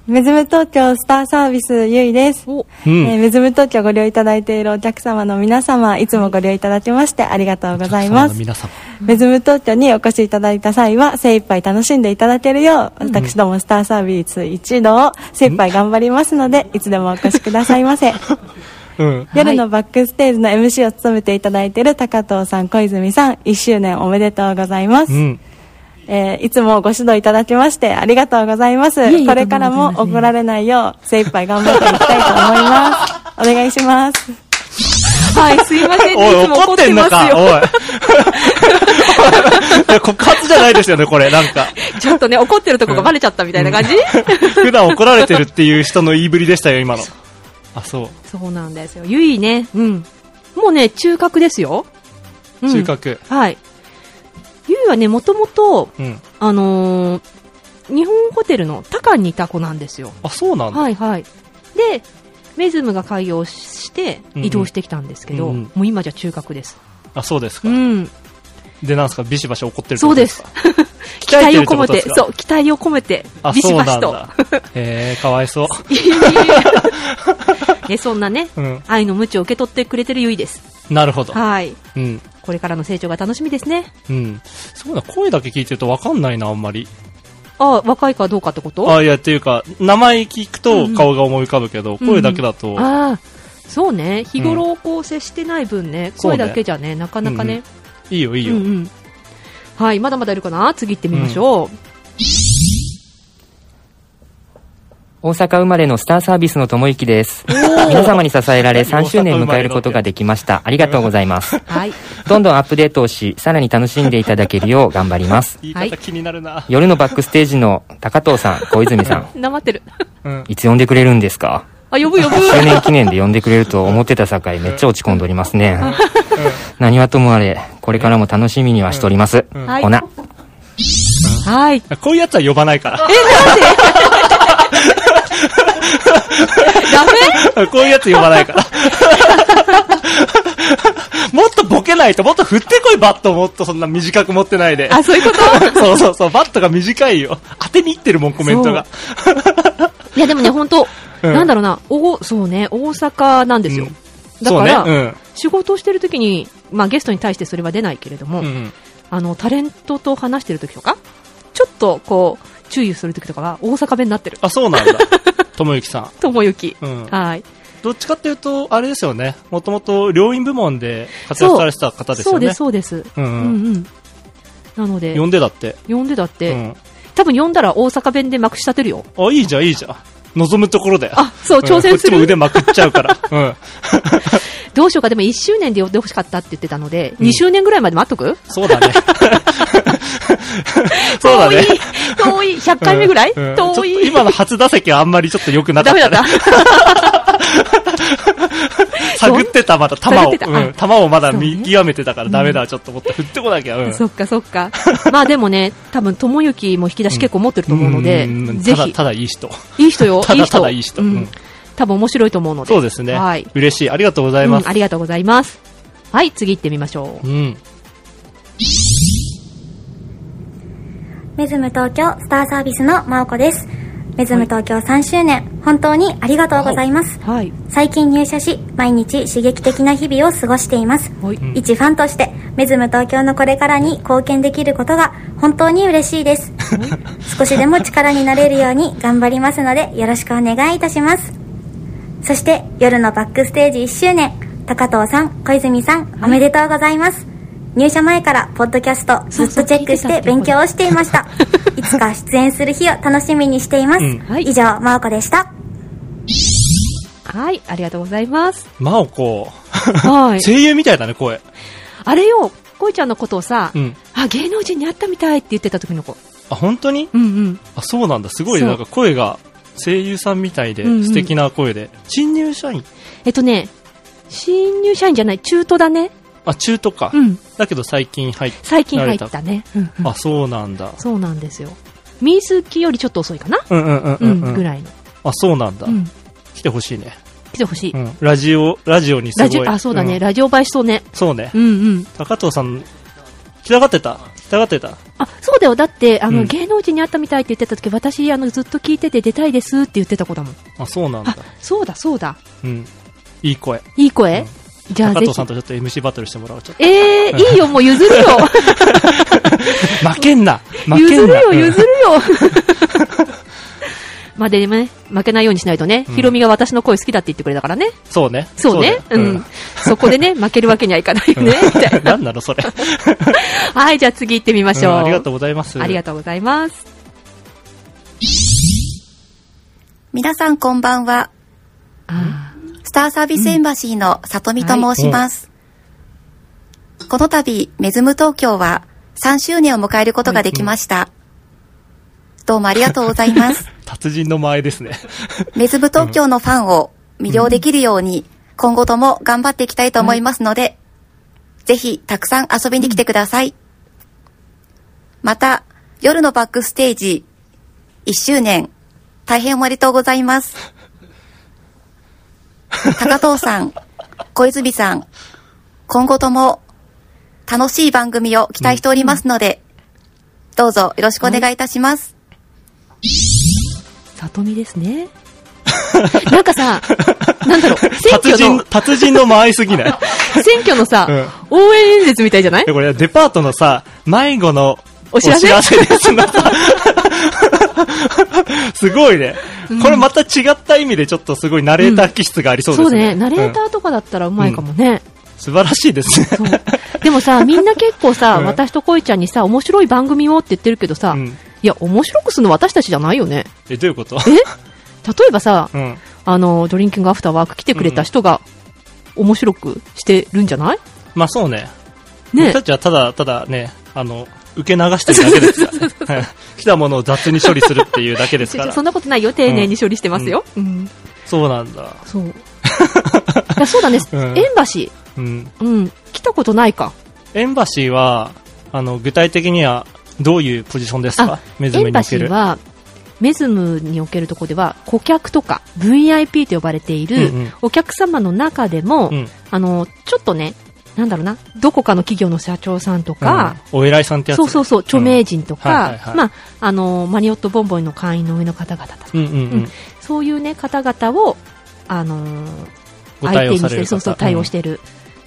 メズム東京スターサービスゆいです、うんえーメズム東京ご利用いただいているお客様の皆様いつもご利用いただきましてありがとうございます皆様。メズム東京にお越しいただいた際は精一杯楽しんでいただけるよう、私どもスターサービス一同を精一杯頑張りますので、いつでもお越しくださいませ。(laughs) うん。夜のバックステージの MC を務めていただいている高藤さん、小泉さん、1周年おめでとうございます。うん。えーいつもご指導いただきましてありがとうございます。これからも怒られないよう精一杯頑張っていきたいと思います。(laughs) お願いします。はい、すいませんね。(laughs) おい、いつも怒ってんのか、おい。告発じゃないですよね、これ、なんか。ちょっとね、怒ってるとこがバレちゃったみたいな感じ、普段怒られてるっていう人の言いぶりでしたよ、今の。あ、そう。そうなんですよ。ゆいね、うん。もうね、中核ですよ。うん中核。はい。ゆいはね、もともと、うん。あのー日本ホテルのタカにいた子なんですよ。あ、そうなんだ。はいはい。で、メズムが開業して移動してきたんですけど、うんうんもう今じゃ中核です。あ、そうですか。うん。で、なんすか、ビシバシ怒ってるそうです。(laughs) 期待を込めて、そう、期待を込めてあ、、ビシバシと。へえ、かわいそう。(laughs) ね、そんなね、うん愛の無知を受け取ってくれてるゆいです。なるほど。はい。うん。これからの成長が楽しみですね。うん。そうだ、声だけ聞いてるとわかんないな、あんまり。あ、若いかどうかってこと？あ、いや、っていうか、名前聞くと顔が思い浮かぶけど、うん。声だけだと、ああ、そうね。日頃こう接してない分ね、そうね声だけじゃね、なかなかね。いいよ、いいよ。うんうん。はい、まだまだいるかな？次行ってみましょう。大阪生まれのスターサービスの友之です。ー皆様に支えられ3周年迎えることができました。ありがとうございます。はい。どんどんアップデートをし、さらに楽しんでいただけるよう頑張ります。(laughs) 言い方気になるな。夜のバックステージの高藤さん、小泉さん、(laughs) なまってる。(laughs) いつ呼んでくれるんですか？あ、呼ぶ呼ぶ。周年記念で呼んでくれると思ってた境めっちゃ落ち込んでおりますね。何はともあれ、これからも楽しみにはしております。はいほな。はい。こういうやつは呼ばないから。(laughs) ダメ？こういうやつ呼ばないから。(laughs) もっとボケないと、もっと振ってこい、バットもっとそんな短く持ってないで。あそういうこと？(laughs) そうそうそう、バットが短いよ。当てにいってるもん、コメントが。いや、でもね、本当うんなんだろうな、お、そうね、大阪なんですよ。だから、ねうん仕事をしてる時に、まあゲストに対してそれは出ないけれども、あの、タレントと話してる時とか、ちょっとこう、注意する時とかは大阪弁になってる。あ、そうなんだ。ともゆきさん。ともゆき。うんはい。どっちかっていうと、あれですよね。もともと、両院部門で活躍されてた方ですよね。そうです、そうです。うんうんうんうんなので、呼んでだって。呼んでだって、うん多分呼んだら大阪弁でまくし立てるよ。あ、いいじゃん、いいじゃん。望むところだよ。あそうん挑戦するこっちも腕まくっちゃうから。うん。(laughs) どうしようか、でも1周年で呼んでほしかったって言ってたので、うん2周年ぐらいまで待っとく？そうだね。(laughs) そうだね。遠い、100回目ぐらい、うんちょっと遠い。今の初打席はあんまりちょっと良くなかった、ね。ダメだ (laughs) 探ってた、まだ球を。探ってたうん、球をまだ見極めてたからダメだ、ちょっともっと振ってこなきゃ。うん。そっかそっか。まあでもね、多分、ともゆきも引き出し結構持ってると思うので、うんぜひ。ただ、ただいい人。いい人よ、(laughs) ただいい人。ただいい人。多分面白いと思うので。そうですね。はい。嬉しい。ありがとうございます。うんありがとうございます。はい、次行ってみましょう。うん。メズム東京スターサービスの真央子です。メズム東京3周年、本当にありがとうございます。はい。最近入社し、毎日刺激的な日々を過ごしています。一ファンとして、メズム東京のこれからに貢献できることが本当に嬉しいです。少しでも力になれるように頑張りますので、よろしくお願いいたします。そして、夜のバックステージ1周年、高藤さん、小泉さん、おめでとうございます。入社前からポッドキャストずっとチェックして勉強をしていました。いつか出演する日を楽しみにしています。うん以上、真央子でした。はい、ありがとうございます。真央子。はい (laughs) 声優みたいだね、声。あれよ、こいちゃんのことをさ、うん。あ、芸能人に会ったみたいって言ってた時の子。あ、本当に？うんうん。あ、そうなんだ。すごい、そうなんか声が声優さんみたいで、うんうん素敵な声で。新入社員？えっとね、新入社員じゃない、中途だね。あ、中途か。うんだけど最近入っ最近入ったね。うんうんあ、そうなんだ。そうなんですよ。水木よりちょっと遅いかな？うんうんうんうんうんぐらいの。あ、そうなんだ。うん来てほしいね。来てほしい。うん。ラジオ、ラジオにすごい。ラジオ、あ、そうだね、んラジオ映えしそうね。そうね。うんうん。高藤さん、来たがってた？来たがってた？あ、そうだよ。だって、あの、うん芸能人に会ったみたいって言ってた時、私、あの、ずっと聞いてて出たいですって言ってた子だもん。あ、そうなんだ。そうだ、そうだ。うん。いい声。いい声、じゃあぜひ高藤さん。とちょっと MC バトルしてもらおう。ちょっと。えー、いいよ、もう譲るよ。(laughs) 負けんな。負けんな。譲るよ、うん譲るよ。まあでね、負けないようにしないとね、うんヒロミが私の声好きだって言ってくれたからね。そうね。そうね。だようん。そこでね、(laughs) 負けるわけにはいかないよね、みたいな。(laughs) なんなのそれ。(laughs) はい、じゃあ次行ってみましょう。うんありがとうございます。ありがとうございます。皆さんこんばんは。スターサービスエンバシーの里見と申します。この度、メズム東京は3周年を迎えることができました。どうもありがとうございます。達人の前ですね。メズム東京のファンを魅了できるように、今後とも頑張っていきたいと思いますので、ぜひたくさん遊びに来てください。また、夜のバックステージ1周年、大変おめでとうございます。高藤さん、(laughs) 小泉さん、今後とも楽しい番組を期待しておりますので、どうぞよろしくお願いいたします。里見ですね。(laughs) なんかさ、なんだろう、選挙達人の、、達人の間合いすぎない？(laughs) 選挙のさ、うん。応援演説みたいじゃない？でこれ、デパートのさ、迷子のお知らせ？ですのさ。(laughs) すごいね。これまた違った意味でちょっとすごいナレーター気質がありそうですね。そうね、ナレータうんーとかだったらうまいかもね。素晴らしいですね。でもさ、みんな結構さ、うん。私とこいちゃんにさ、面白い番組をって言ってるけどさ、いや、面白くするの私たちじゃないよね。え、どういうこと？え？例えばさ、うん。あの、ドリンキングアフターワーク来てくれた人が、面白くしてるんじゃない？まあそうね。ね僕たちはただただね、あの、受け流してるだけですからね。(laughs) 来たものを雑に処理するっていうだけですから。そんなことないよ。丁寧に処理してますよ。うん。そうなんだ。そう。(laughs) いやそうだね。うんエンバシうん。ー。うん。来たことないか。エンバシーは、あの、具体的にはどういうポジションですか？メズムにおける。は、メズムにおけるところでは、顧客とか VIP と呼ばれているうんうん。お客様の中でも、うん。あの、ちょっとね、なんだろうな、どこかの企業の社長さんとか、うん。お偉いさんってやつね。そうそうそう、著名人とか、マリオットボンボイの会員の上の方々。とか、うんうん。うん。そういうね、方々を、あのーご相手にしてる、そうそう、対うん。応してる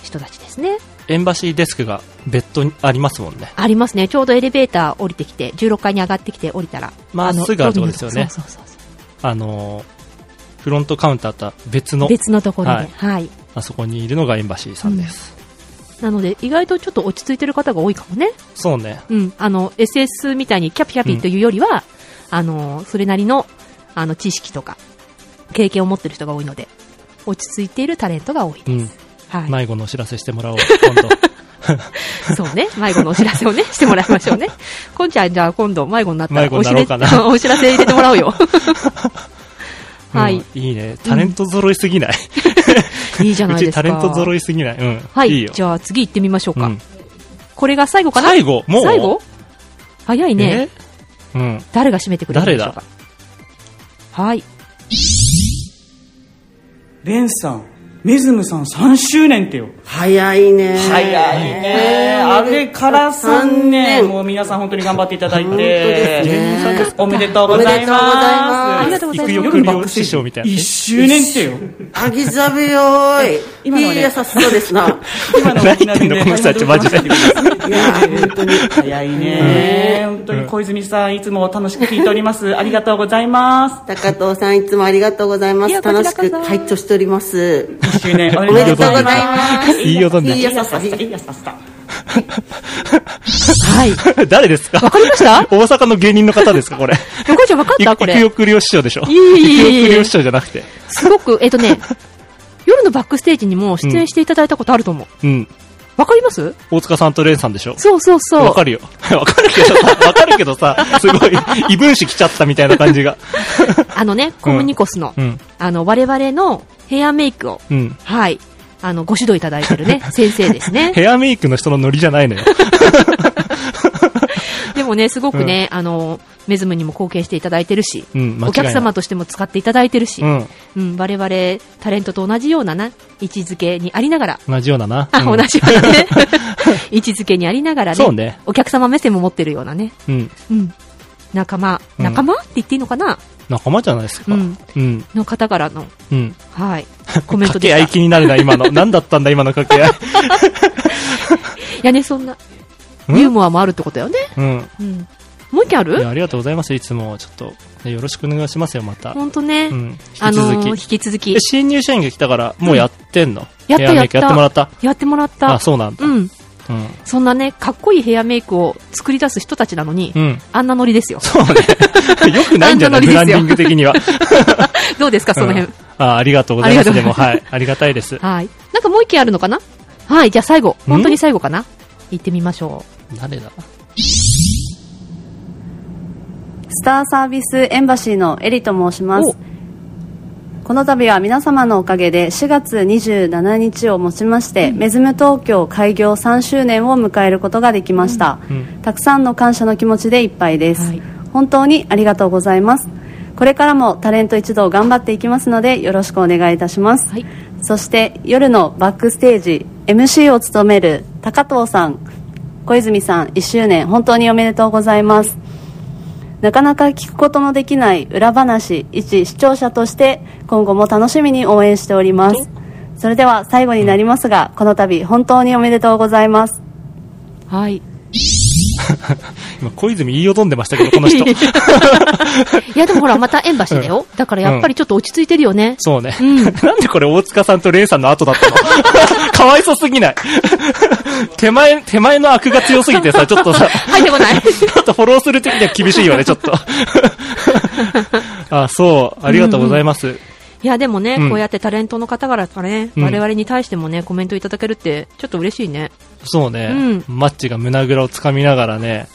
人たちですね。エンバシーデスクが別途にありますもんね。ありますね。ちょうどエレベーター降りてきて、16階に上がってきて降りたら。のまっすぐあるとこですよね。あのー、フロントカウンターとは別の。別のところではいはいあそこにいるのがエンバシーさんです。なので、意外とちょっと落ち着いてる方が多いかもね。そうね。うん。あの、SS みたいにキャピキャピというよりは、あの、それなりの、あの、知識とか、経験を持ってる人が多いので、落ち着いているタレントが多い。うん。はい迷子のお知らせしてもらおう、(laughs) 今度。そうね。迷子のお知らせをね、してもらいましょうね。こんちゃん、じゃあ今度迷子になったらお知ら (laughs) お知らせ入れてもらおうよ。(laughs) はいうんいいね。タレント揃いすぎない？いいじゃないですか。うちタレント揃いすぎない。うん。はい。いいよ。じゃあ次行ってみましょうか。うんこれが最後かな？最後？もう？最後？早いね。え？うん。誰が締めてくれるんで誰だしょうか？はい。レンさん、メズムさん3周年ってよ。早いね。早いね。あれから3年、もう皆さん本当に頑張っていただいて、おめでとうございます。ありがとうございます行くよく漁師匠みたいな。1周年ってよ。あぎざべよーい。今のいいや、さすがですな。今の大きな何言ってんのこの人たちマジでいや、本当に。早いね。本当に小泉さん、いつも楽しく聞いております。ありがとうございます。高藤さん、いつもありがとうございます。楽しく会長しております。1周年おめでとうございます。いいよ、どんどんいいや、さ。いいや、さ。はい。(laughs) 誰ですか？わかりました？(laughs) 大阪の芸人の方ですか、これ？横ちゃんわかったこれ。行くよく漁師匠でしょ？いえいえいくよ師匠じゃなくて。すごく、えっとね、夜のバックステージにも出演していただいたことあると思う。うん。わかります？大塚さんとレンさんでしょ？そうそうそう。わかるよ。(laughs) わかるけどさ、わかるけどさ、すごい、異分子来ちゃったみたいな感じが。あのね、コムニコスの、うん。あの、我々のヘアメイクを、うん。はい、あの、ご指導いただいてるね、(laughs) 先生ですね。ヘアメイクの人のノリじゃないのよ。(laughs) でもね、すごくね、あの、メズムにも貢献していただいてるし、うんお客様としても使っていただいてるし、うん。うん我々タレントと同じようなな、位置づけにありながら、同じようだな。あ、うん。同じようなね、(laughs) 位置づけにありながらね、ね。お客様目線も持ってるようなね、うん。うん、仲間、うん。仲間って言っていいのかな、仲間じゃないですか。うん、うん。の方からの、うん。はい、(laughs) コメント掛でした。け合い気になるな、今の。何だったんだ、今の掛け合い。いやね、そんな、ユーモアもあるってことだよね。うん。うん。もう一件ある？ありがとうございます。いつも、ちょっと、ねよろしくお願いしますよ、また。ほんとね、うん。あ引き続き。のー引き続きえ、新入社員が来たから、もうやってんの、やったヘアメイクやってもらった？やってもらった。あ、そうなんだ。うん。うん。そんなね、かっこいいヘアメイクを作り出す人たちなのに、うんあんなノリですよ。そうね。(laughs) よくないんじゃない？ブランディング的には。(laughs) どうですか、その辺。うんあ、ありがとうございます。でも、ありがとうございはい。ありがたいです。はい。なんかもう一件あるのかな？はい、じゃあ最後。本当に最後かな？行ってみましょ誰だ？スターサービスエンバシーのエリと申します。この度は皆様のおかげで4月27日をもちまして、メズム東京開業3周年を迎えることができました。たくさんの感謝の気持ちでいっぱいです。本当にありがとうございます。これからもタレント一同頑張っていきますのでよろしくお願いいたします。そして夜のバックステージ MC を務める高藤さん、小泉さん1周年本当におめでとうございます。なかなか聞くことのできない裏話、一視聴者として今後も楽しみに応援しております。それでは最後になりますが、この度本当におめでとうございます。う。はい。(laughs) 今、小泉言いよどんでましたけど、この人。(laughs) いや、でもほら、またエンバシーだよ。だからやっぱりちょっと落ち着いてるよね。そうね。なんでこれ大塚さんとレイさんの後だったの？(laughs) かわいそすぎない。手前、手前の悪が強すぎてさ、ちょっとさ、入ってこない。ちょっとフォローする的には厳しいよね、ちょっと。(laughs) あ、そう。ありがとうございます。いや、でもね、うんこうやってタレントの方々からね、うん我々に対してもね、コメントいただけるって、ちょっと嬉しいね。そうね、うんマッチが胸ぐらをつかみながらね、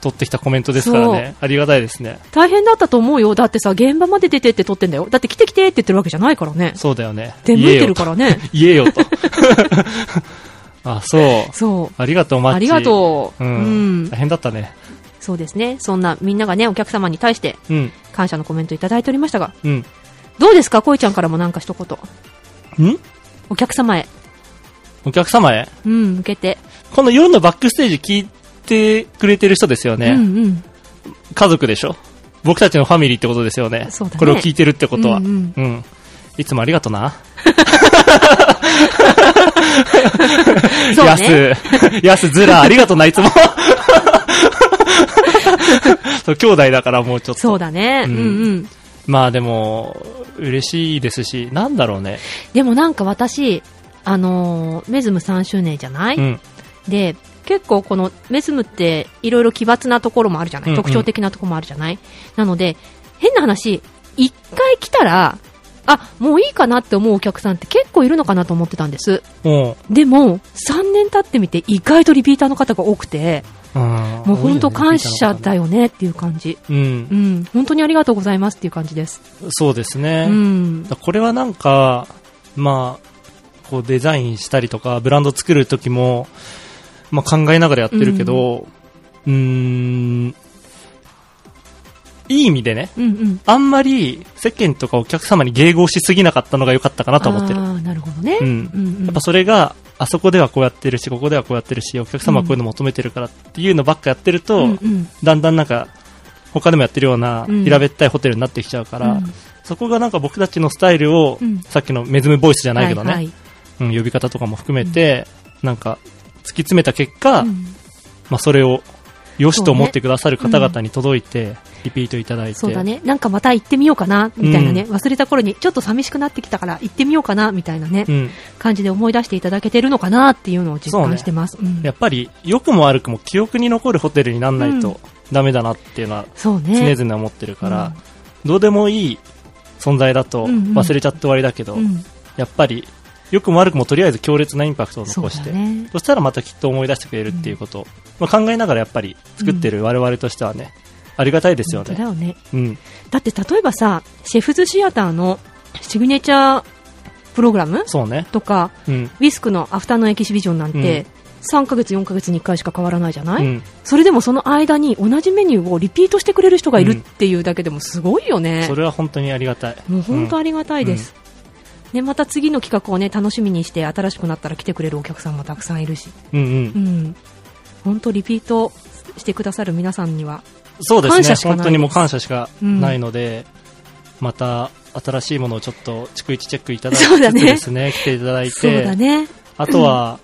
取ってきたコメントですからね。ありがたいですね。大変だったと思うよ。だってさ、現場まで出てって撮ってんだよ。だって来て来てって言ってるわけじゃないからね。そうだよね。出向いてるからね。言えよと。(laughs) (laughs) あ、そう。そう。ありがとう、マッチ。ありがとううん。うん大変だったね。そうですね。そんな、みんながね、お客様に対して、うん。感謝のコメントいただいておりましたが、うん。どうですか、こいちゃんからもなんか一言。ん？お客様へ。お客様へ？うん、向けて。この夜のバックステージ聞いてくれてる人ですよね。うんうん。家族でしょ？僕たちのファミリーってことですよね。ねこれを聞いてるってことは。ううんん、いつもありがとな。そうやねす、やすずら、ありがとな、いつも。そう、兄弟だからもうちょっと。そうだね。うんうん。まあでも、嬉しいですし、なんだろうね。でもなんか私、あのーメズム3周年じゃない、うん。で、結構このメズムっていろいろ奇抜なところもあるじゃない、うんうん特徴的なところもあるじゃない？なので、変な話、一回来たら、あ、もういいかなって思うお客さんって結構いるのかなと思ってたんです。もでも、3年経ってみて意外とリピーターの方が多くて。もう本当感謝だよねっていう感じ。うんう。ん、本当にありがとうございますっていう感じです。そうですね。うんだこれはなんか、まあ、こうデザインしたりとか、ブランド作るときも、まあ考えながらやってるけど、うーん、いい意味でね、うんうん。あんまり世間とかお客様に迎合しすぎなかったのが良かったかなと思ってる。なるほどね。うん。うんうん。やっぱそれが、あそこではこうやってるし、ここではこうやってるし、お客様はこういうの求めてるからっていうのばっかやってると、うんうん。だんだんなんか、他でもやってるようなうん。平べったいホテルになってきちゃうから、うん。そこがなんか僕たちのスタイルを、うん。さっきのメズムボイスじゃないけどね、はいはい。うん、呼び方とかも含めて、なんか、突き詰めた結果、うん。まあそれを、よしと思ってくださる方々に届いて、リピートいただいて。そうだね。なんかまた行ってみようかな、みたいなね、忘れた頃にちょっと寂しくなってきたから行ってみようかな、みたいなね、うん。感じで思い出していただけてるのかなっていうのを実感してます。うん。やっぱり、良くも悪くも記憶に残るホテルにならないとダメだなっていうのは、常々思ってるから、どうでもいい存在だとうんうん。忘れちゃって終わりだけど、うん。やっぱり、良くも悪くもとりあえず強烈なインパクトを残して、そねそしたらまたきっと思い出してくれるっていうことを、まあ、考えながらやっぱり作ってる我々としてはね、ありがたいですよね。だよね。うん。だって例えばさ、シェフズシアターのシグネチャープログラムそうね。とか、うん。ウィスクのアフターのエキシビジョンなんて、3ヶ月、4ヶ月に1回しか変わらないじゃない、うんそれでもその間に同じメニューをリピートしてくれる人がいるっていうだけでもすごいよね。それは本当にありがたい。もう本当ありりがたいです。ね、また次の企画をね、楽しみにして、新しくなったら来てくれるお客さんもたくさんいるし。うんうん。うん。本当リピートしてくださる皆さんには、そうですね本当にもう感謝しかうんないので、また新しいものをちょっと逐一チェックいただいて (laughs) ですね、来ていただいて、そうだねあとは、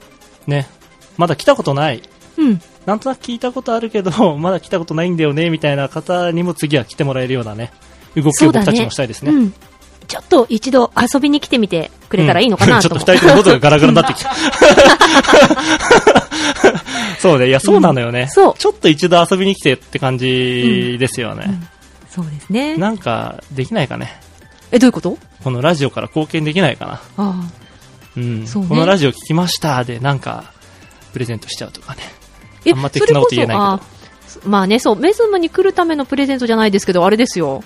ね、まだ来たことない、うん。なんとなく聞いたことあるけど、(laughs) まだ来たことないんだよね、みたいな方にも次は来てもらえるようなね、動きを僕たちもしたいですね。うん。ちょっと一度遊びに来てみてくれたらいいのかなと思 (laughs) ちょっと二人とも喉がガラガラになってきた。(laughs) そうね、いや、そうなのよね。そうちょっと一度遊びに来てって感じですよね。そうですね。なんか、できないかね。え、どういうこと？このラジオから貢献できないかな。ああ。うん。ねこのラジオ聞きましたで、なんか、プレゼントしちゃうとかね。え、あんま適当なこと言えないけど。まあね、そう、メズムに来るためのプレゼントじゃないですけど、あれですよ。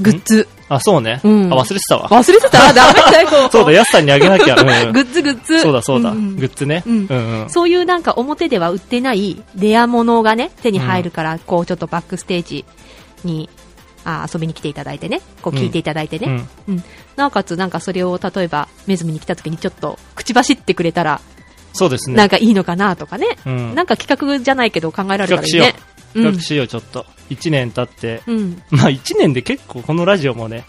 グッズ。あ、そうね。うんあ、忘れてたわ。忘れてた？(laughs) ダメだよそうだ、ヤスさんにあげなきゃ。うん (laughs) グッズグッズ。そうだ、そうだ。んんグッズね。うんうん。そういうなんか表では売ってないレアものがね、手に入るから、こうちょっとバックステージにあ遊びに来ていただいてね、こう聞いていただいてね。うん。なおかつなんかそれを例えばメズムに来た時にちょっと口走ってくれたら、そうですね。なんかいいのかなとかね。うんなんか企画じゃないけど考えられたらいいね。企画しよう。ちょっと。1年経って。うんまあ1年で結構このラジオもね、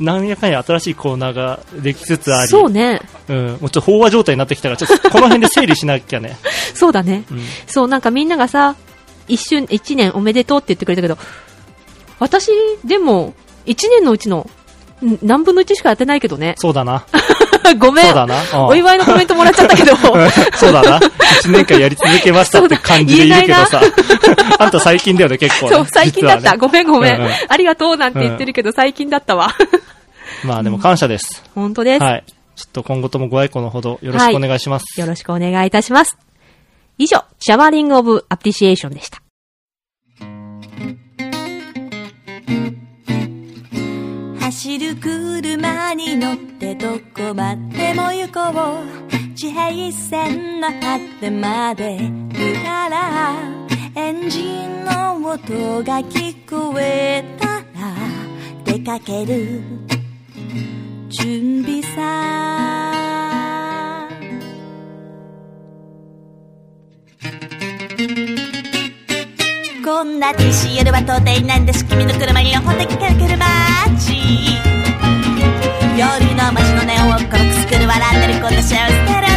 なんやかんや新しいコーナーができつつあり。そうね。うん。もうちょっと飽和状態になってきたから、ちょっとこの辺で整理しなきゃね。(laughs) そうだね。うんそう、なんかみんながさ、一瞬、一年おめでとうって言ってくれたけど、私、でも、一年のうちの、ん何分の一しかやってないけどね。そうだな。(laughs) (laughs) ごめん。そうだなうんお祝いのコメントもらっちゃったけど。(laughs) そうだな。一年間やり続けましたって感じでいるけどさ。(laughs) あんた最近だよね、結構ね。そう、最近だった。ねごめんごめん,、ううありがとうなんて言ってるけど、最近だったわ。まあでも感謝です。本当です。はい。ちょっと今後ともご愛顧のほどよろしくお願いします。よろしくお願いいたします。以上、シャワーリングオブアプリシエーションでした。走る車に乗ってどこまでも行こう。地平線の果てまで行たらエンジンの音が聞こえたら出かける。準備さ。こんな TC 夜は到底なんです。君の車に横でかける街夜の街のネオンをコロクスクる笑ってるこんな幸せだろ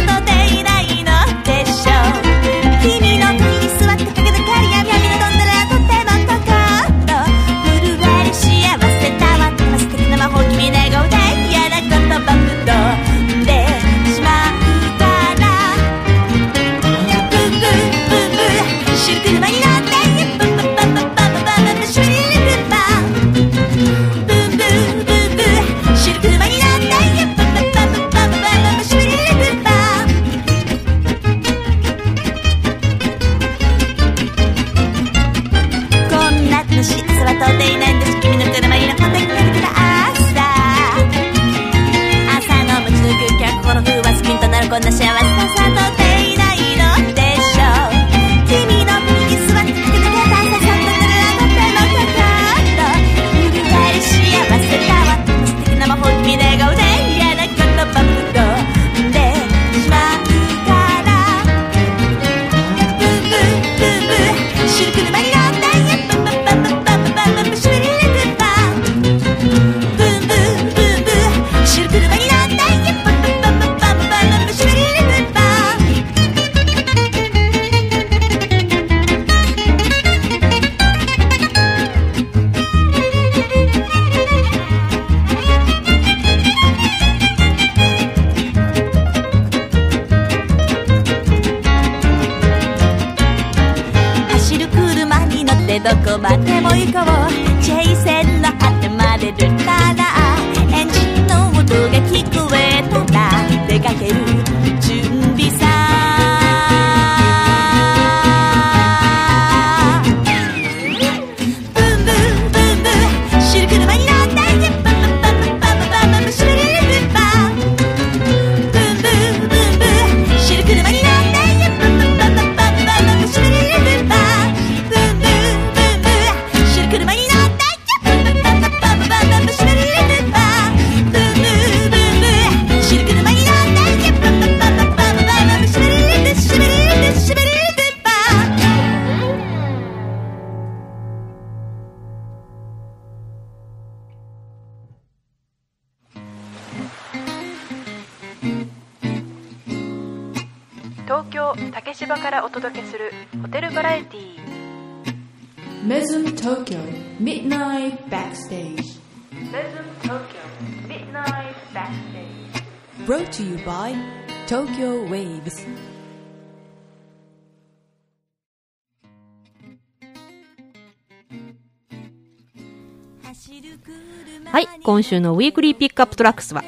週の Weekly Pickup Tracks は、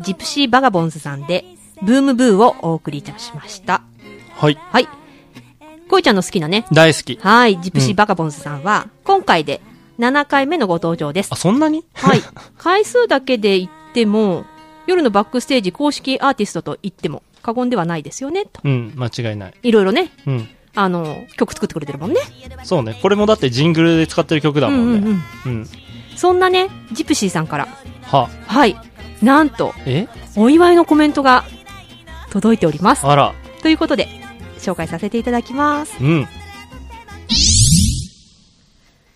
ジプシーバガボンズさんで、ブームブーをお送りいたしました。はい。はい。こいちゃんの好きなね。大好き。はい、ジプシーバガボンズさんは、今回で7回目のご登場です。あ、そんなに？はい。回数だけで言っても、夜のバックステージ公式アーティストと言っても過言ではないですよね、と。うん、間違いない。いろいろね、うん。あの、曲作ってくれてるもんね。そうね。これもだってジングルで使ってる曲だもんね。うんうんうん。そんなね、ジプシーさんから、は。はい、なんと、え？お祝いのコメントが届いております。あら。ということで、紹介させていただきます。うん。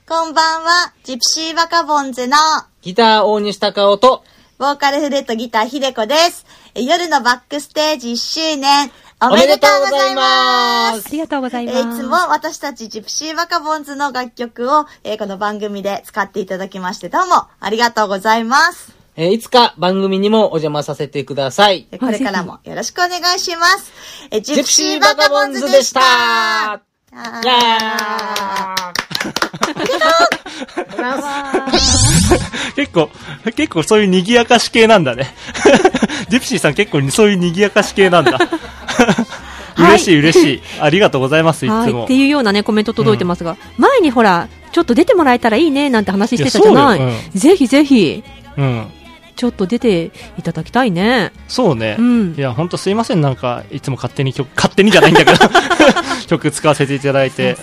こんばんは、ジプシーバカボンズのギター大西隆夫と、ボーカルフルートギターひでこです。え夜のバックステージ1周年、おおめでとうございま。ますありがとうございえます。ーいつも私たちジプシーバカボンズの楽曲を、えーこの番組で使っていただきまして、どうもありがとうございます。えーいつか番組にもお邪魔させてください。これからもよろしくお願いします。え、ジジプシーバカボンズでしたたあいや (laughs) 結構、結構そういう賑やかし系なんだね。(laughs) ジプシーさん結構そういう賑やかし系なんだ。嬉しい嬉しい。ありがとうございます、いつはい。もって。いうようなね、コメント届いてますが、前にほら、ちょっと出てもらえたらいいね、なんて話してたじゃないぜひぜひ、うん。ちょっと出ていただきたいね。そうね。うん。いや、ほんとすいません、なんか、いつも勝手に曲、勝手にじゃないんだけど、(laughs) 曲使わせていただいて。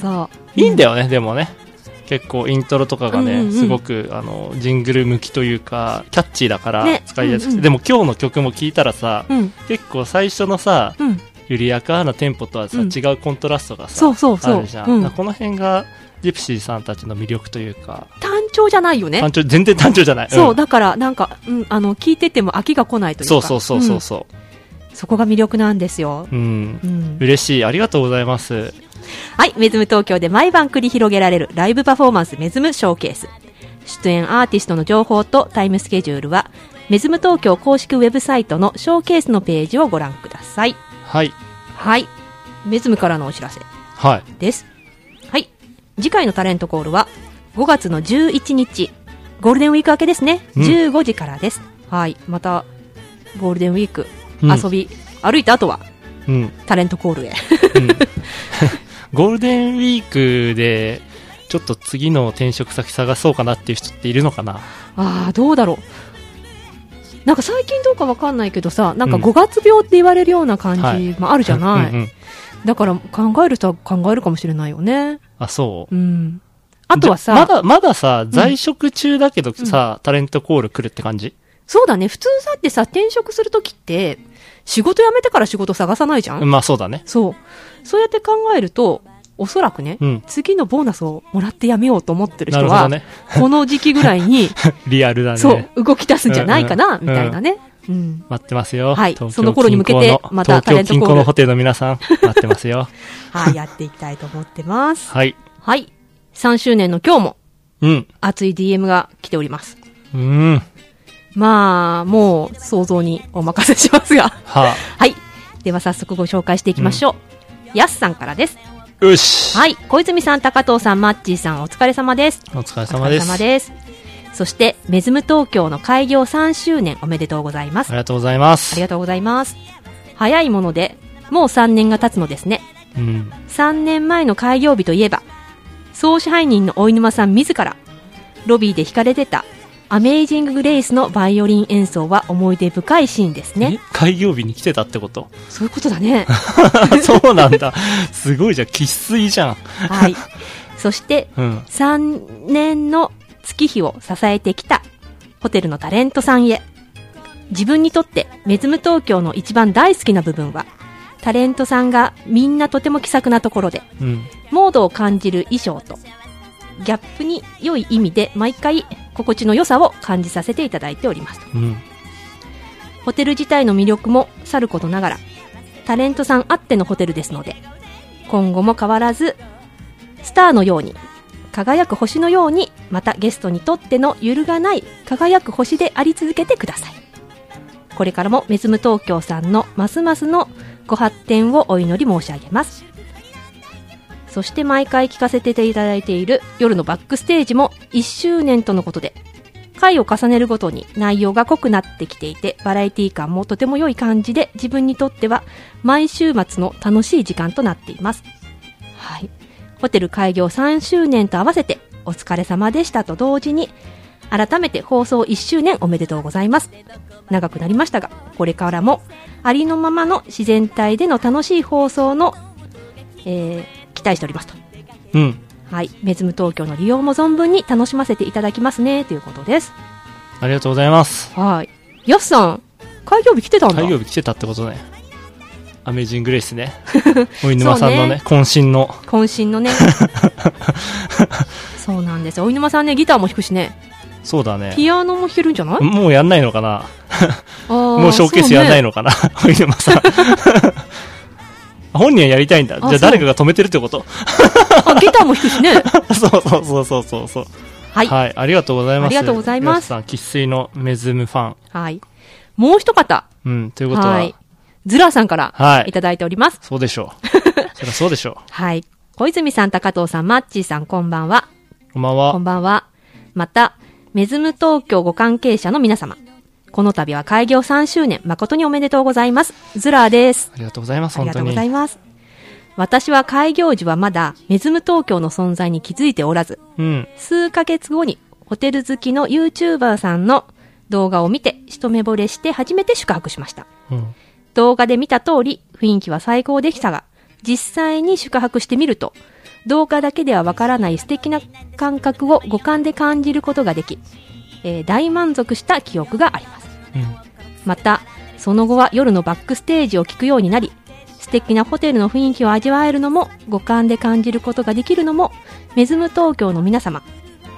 いいんだよね、でもね。結構イントロとかがね、うんうんうん。すごく、あの、ジングル向きというか、キャッチーだからね。使いやすくて、うんうんでも今日の曲も聞いたらさ、うん。結構最初のさ、うん。緩やかなテンポとはさ、うん。違うコントラストがさ、そうそうそう。あるじゃん。うん。この辺が、ジプシーさんたちの魅力というか、単調じゃないよね。単調、全然単調じゃない。そう、んだから、なんか、うん、あの、聞いてても飽きが来ないというか。そうそうそうそうそう。うんそこが魅力なんですよ。うん、うん嬉しい。ありがとうございます。はい、メズム東京で毎晩繰り広げられるライブパフォーマンスメズムショーケース。出演アーティストの情報とタイムスケジュールは、メズム東京公式ウェブサイトのショーケースのページをご覧ください。はい。はい。メズムからのお知らせはい。です。はい。次回のタレントコールは、5月の11日、ゴールデンウィーク明けですね。うん15時からです。はい。また、ゴールデンウィーク、うん遊び、歩いた後は、うん。タレントコールへ。(laughs) ゴールデンウィークで、ちょっと次の転職先探そうかなっていう人っているのかな？ああ、どうだろう。なんか最近どうかわかんないけどさ、なんかうん5月病って言われるような感はいじもあるじゃない。うんうんうんだから考える人は考えるかもしれないよね。あ、そう。うん。あとはさ、まだ、まださ、在職中だけどさ、タレントコール来るって感じ？そうだね。普通さってさ、転職するときって、仕事辞めてから仕事探さないじゃん、まあそうだね。そう。そうやって考えると、おそらくね、うん次のボーナスをもらって辞めようと思ってる人は、ねこの時期ぐらいに、(laughs) リアルだね。そう、動き出すんじゃないかな、うんうんみたいなね。うん。待ってますよ。はいその頃に向けてまたタレントコール東京近郊のホテルの皆さん、待ってますよ。(laughs) はい、やっていきたいと思ってます。はい。はい。3周年の今日も、うん。熱い DM が来ております。うん。まあ、もう、想像にお任せしますが。は (laughs) はい。では早速ご紹介していきましょう。やすさんからです。あ。よし。はい。小泉さん、高藤さん、マッチーさん、お疲れ様です。お疲れ様です。お疲れ様です。そして、メズム東京の開業3周年おめでとうございます。ありがとうございます。ありがとうございます。早いもので、もう3年が経つのですね。うん。3年前の開業日といえば、総支配人の大沼さん自ら、ロビーで弾かれてた、アメイジング・グレイスのバイオリン演奏は思い出深いシーンですね。開業日に来てたってこと？そういうことだね。(laughs) そうなんだ。すごいじゃん。生粋じゃん。はい。そして、うん。3年の月日を支えてきたホテルのタレントさんへ。自分にとってメズム東京の一番大好きな部分は、タレントさんがみんなとても気さくなところで、うん。モードを感じる衣装と、ギャップに良い意味で毎回心地の良さを感じさせていただいております。うん。ホテル自体の魅力もさることながら、タレントさんあってのホテルですので、今後も変わらず、スターのように、輝く星のように、またゲストにとっての揺るがない輝く星であり続けてください。これからもメズム東京さんのますますのご発展をお祈り申し上げます。そして毎回聞かせていただいている夜のバックステージも1周年とのことで、回を重ねるごとに内容が濃くなってきていて、バラエティ感もとても良い感じで、自分にとっては毎週末の楽しい時間となっています。はい。ホテル開業3周年と合わせて、お疲れ様でしたと同時に、改めて放送1周年おめでとうございます。長くなりましたが、これからもありのままの自然体での楽しい放送の、えー、期待しておりますと。うん。はい。メズム東京の利用も存分に楽しませていただきますね、ということです。ありがとうございます。はい。やすさん、開業日来てたんだ。開業日来てたってことね。アメージングレイスね。(laughs) お犬さんのね、渾身の。渾身のね。(laughs) そうなんですよ。お犬さんね、ギターも弾くしね。そうだね。ピアノも弾けるんじゃない？もうやんないのかなももうショーケースやんないのかなお。(laughs) 本人はやりたいんだ。じゃああ誰かが止めてるってことあ、ギターも弾くしね。そ (laughs) うそうそうそうそうそう。はいありがとうございます。ありがとうございます皆さん、生粋のメズムファン。はい。もう一方。うん、ということは、はい。ズラーさんから、はいいただいております。そうでしょう。(laughs) そりゃそうでしょはい。小泉さん、高藤さん、マッチーさん、こんばんは。う。こんばんは。こんばんは。また、メズム東京ご関係者の皆様。この度は開業3周年、誠におめでとうございます。ズラーです。ありがとうございます、ありがとう。ございます。私は開業時はまだメズム東京の存在に気づいておらず、うん。数ヶ月後にホテル好きの YouTuber さんの動画を見て一目惚れして初めて宿泊しました。うん。動画で見た通り雰囲気は最高でしたが、実際に宿泊してみると、動画だけではわからない素敵な感覚を五感で感じることができ、えー大満足した記憶があります。また、その後は夜のバックステージを聞くようになり、素敵なホテルの雰囲気を味わえるのも、五感で感じることができるのも、メズム東京の皆様、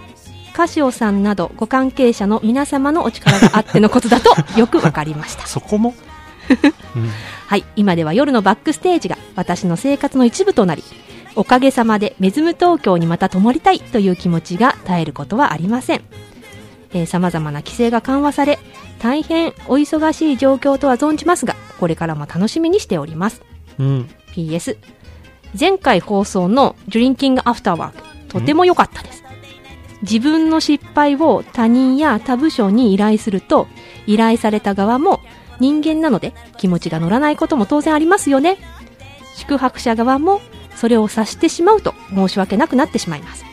(laughs) カシオさんなどご関係者の皆様のお力があってのことだとよくわかりました。そこも？(laughs) はい、今では夜のバックステージが私の生活の一部となり、おかげさまでメズム東京にまた泊まりたいという気持ちが絶えることはありません。えー、様々な規制が緩和され、大変お忙しい状況とは存じますが、これからも楽しみにしております。うん。PS、前回放送のドリンキングアフターワーク、とても良かったです。自分の失敗を他人や他部署に依頼すると、依頼された側も人間なので気持ちが乗らないことも当然ありますよね。宿泊者側もそれを察してしまうと申し訳なくなってしまいます。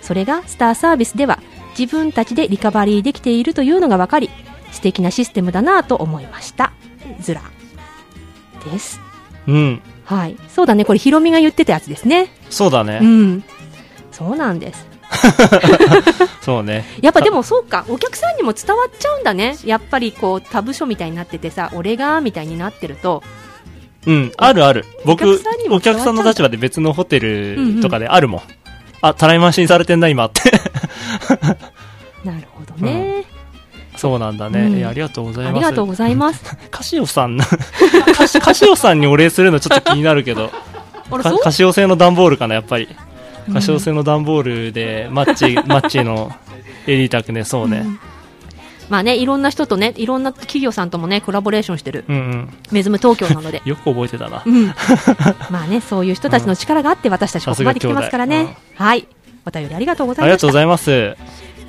それがスターサービスでは自分たちでリカバリーできているというのが分かり、素敵なシステムだなぁと思いました。ずら。です。うん。はい。そうだね。これヒロミが言ってたやつですね。そうだね。うん。そうなんです。(laughs) そうね。やっぱでもそうか、お客さんにも伝わっちゃうんだね。やっぱりこう、他部署みたいになっててさ、俺が、みたいになってると、うん、あるある。僕、お客さんの立場で別のホテルうんうんとかであるもん。あ、たらい回しにされてんだ、今って。(laughs) なるほどね。そうなんだね。うんありがとうございます。ありがとうございます。(laughs) カシオさんの (laughs) カシ、カシオさんにお礼するのちょっと気になるけど、カシオ製の段ボールかな、やっぱり。うんカシオ製の段ボールで、マッチ、マッチのエリータクね、そうね。まあね、いろんな人とね、いろんな企業さんともね、コラボレーションしてる、うんうん。メズム東京なので。(laughs) よく覚えてたな。うん。まあね、そういう人たちの力があって私たちここまで来てますからね。はい。お便りありがとうございました。ありがとうございます。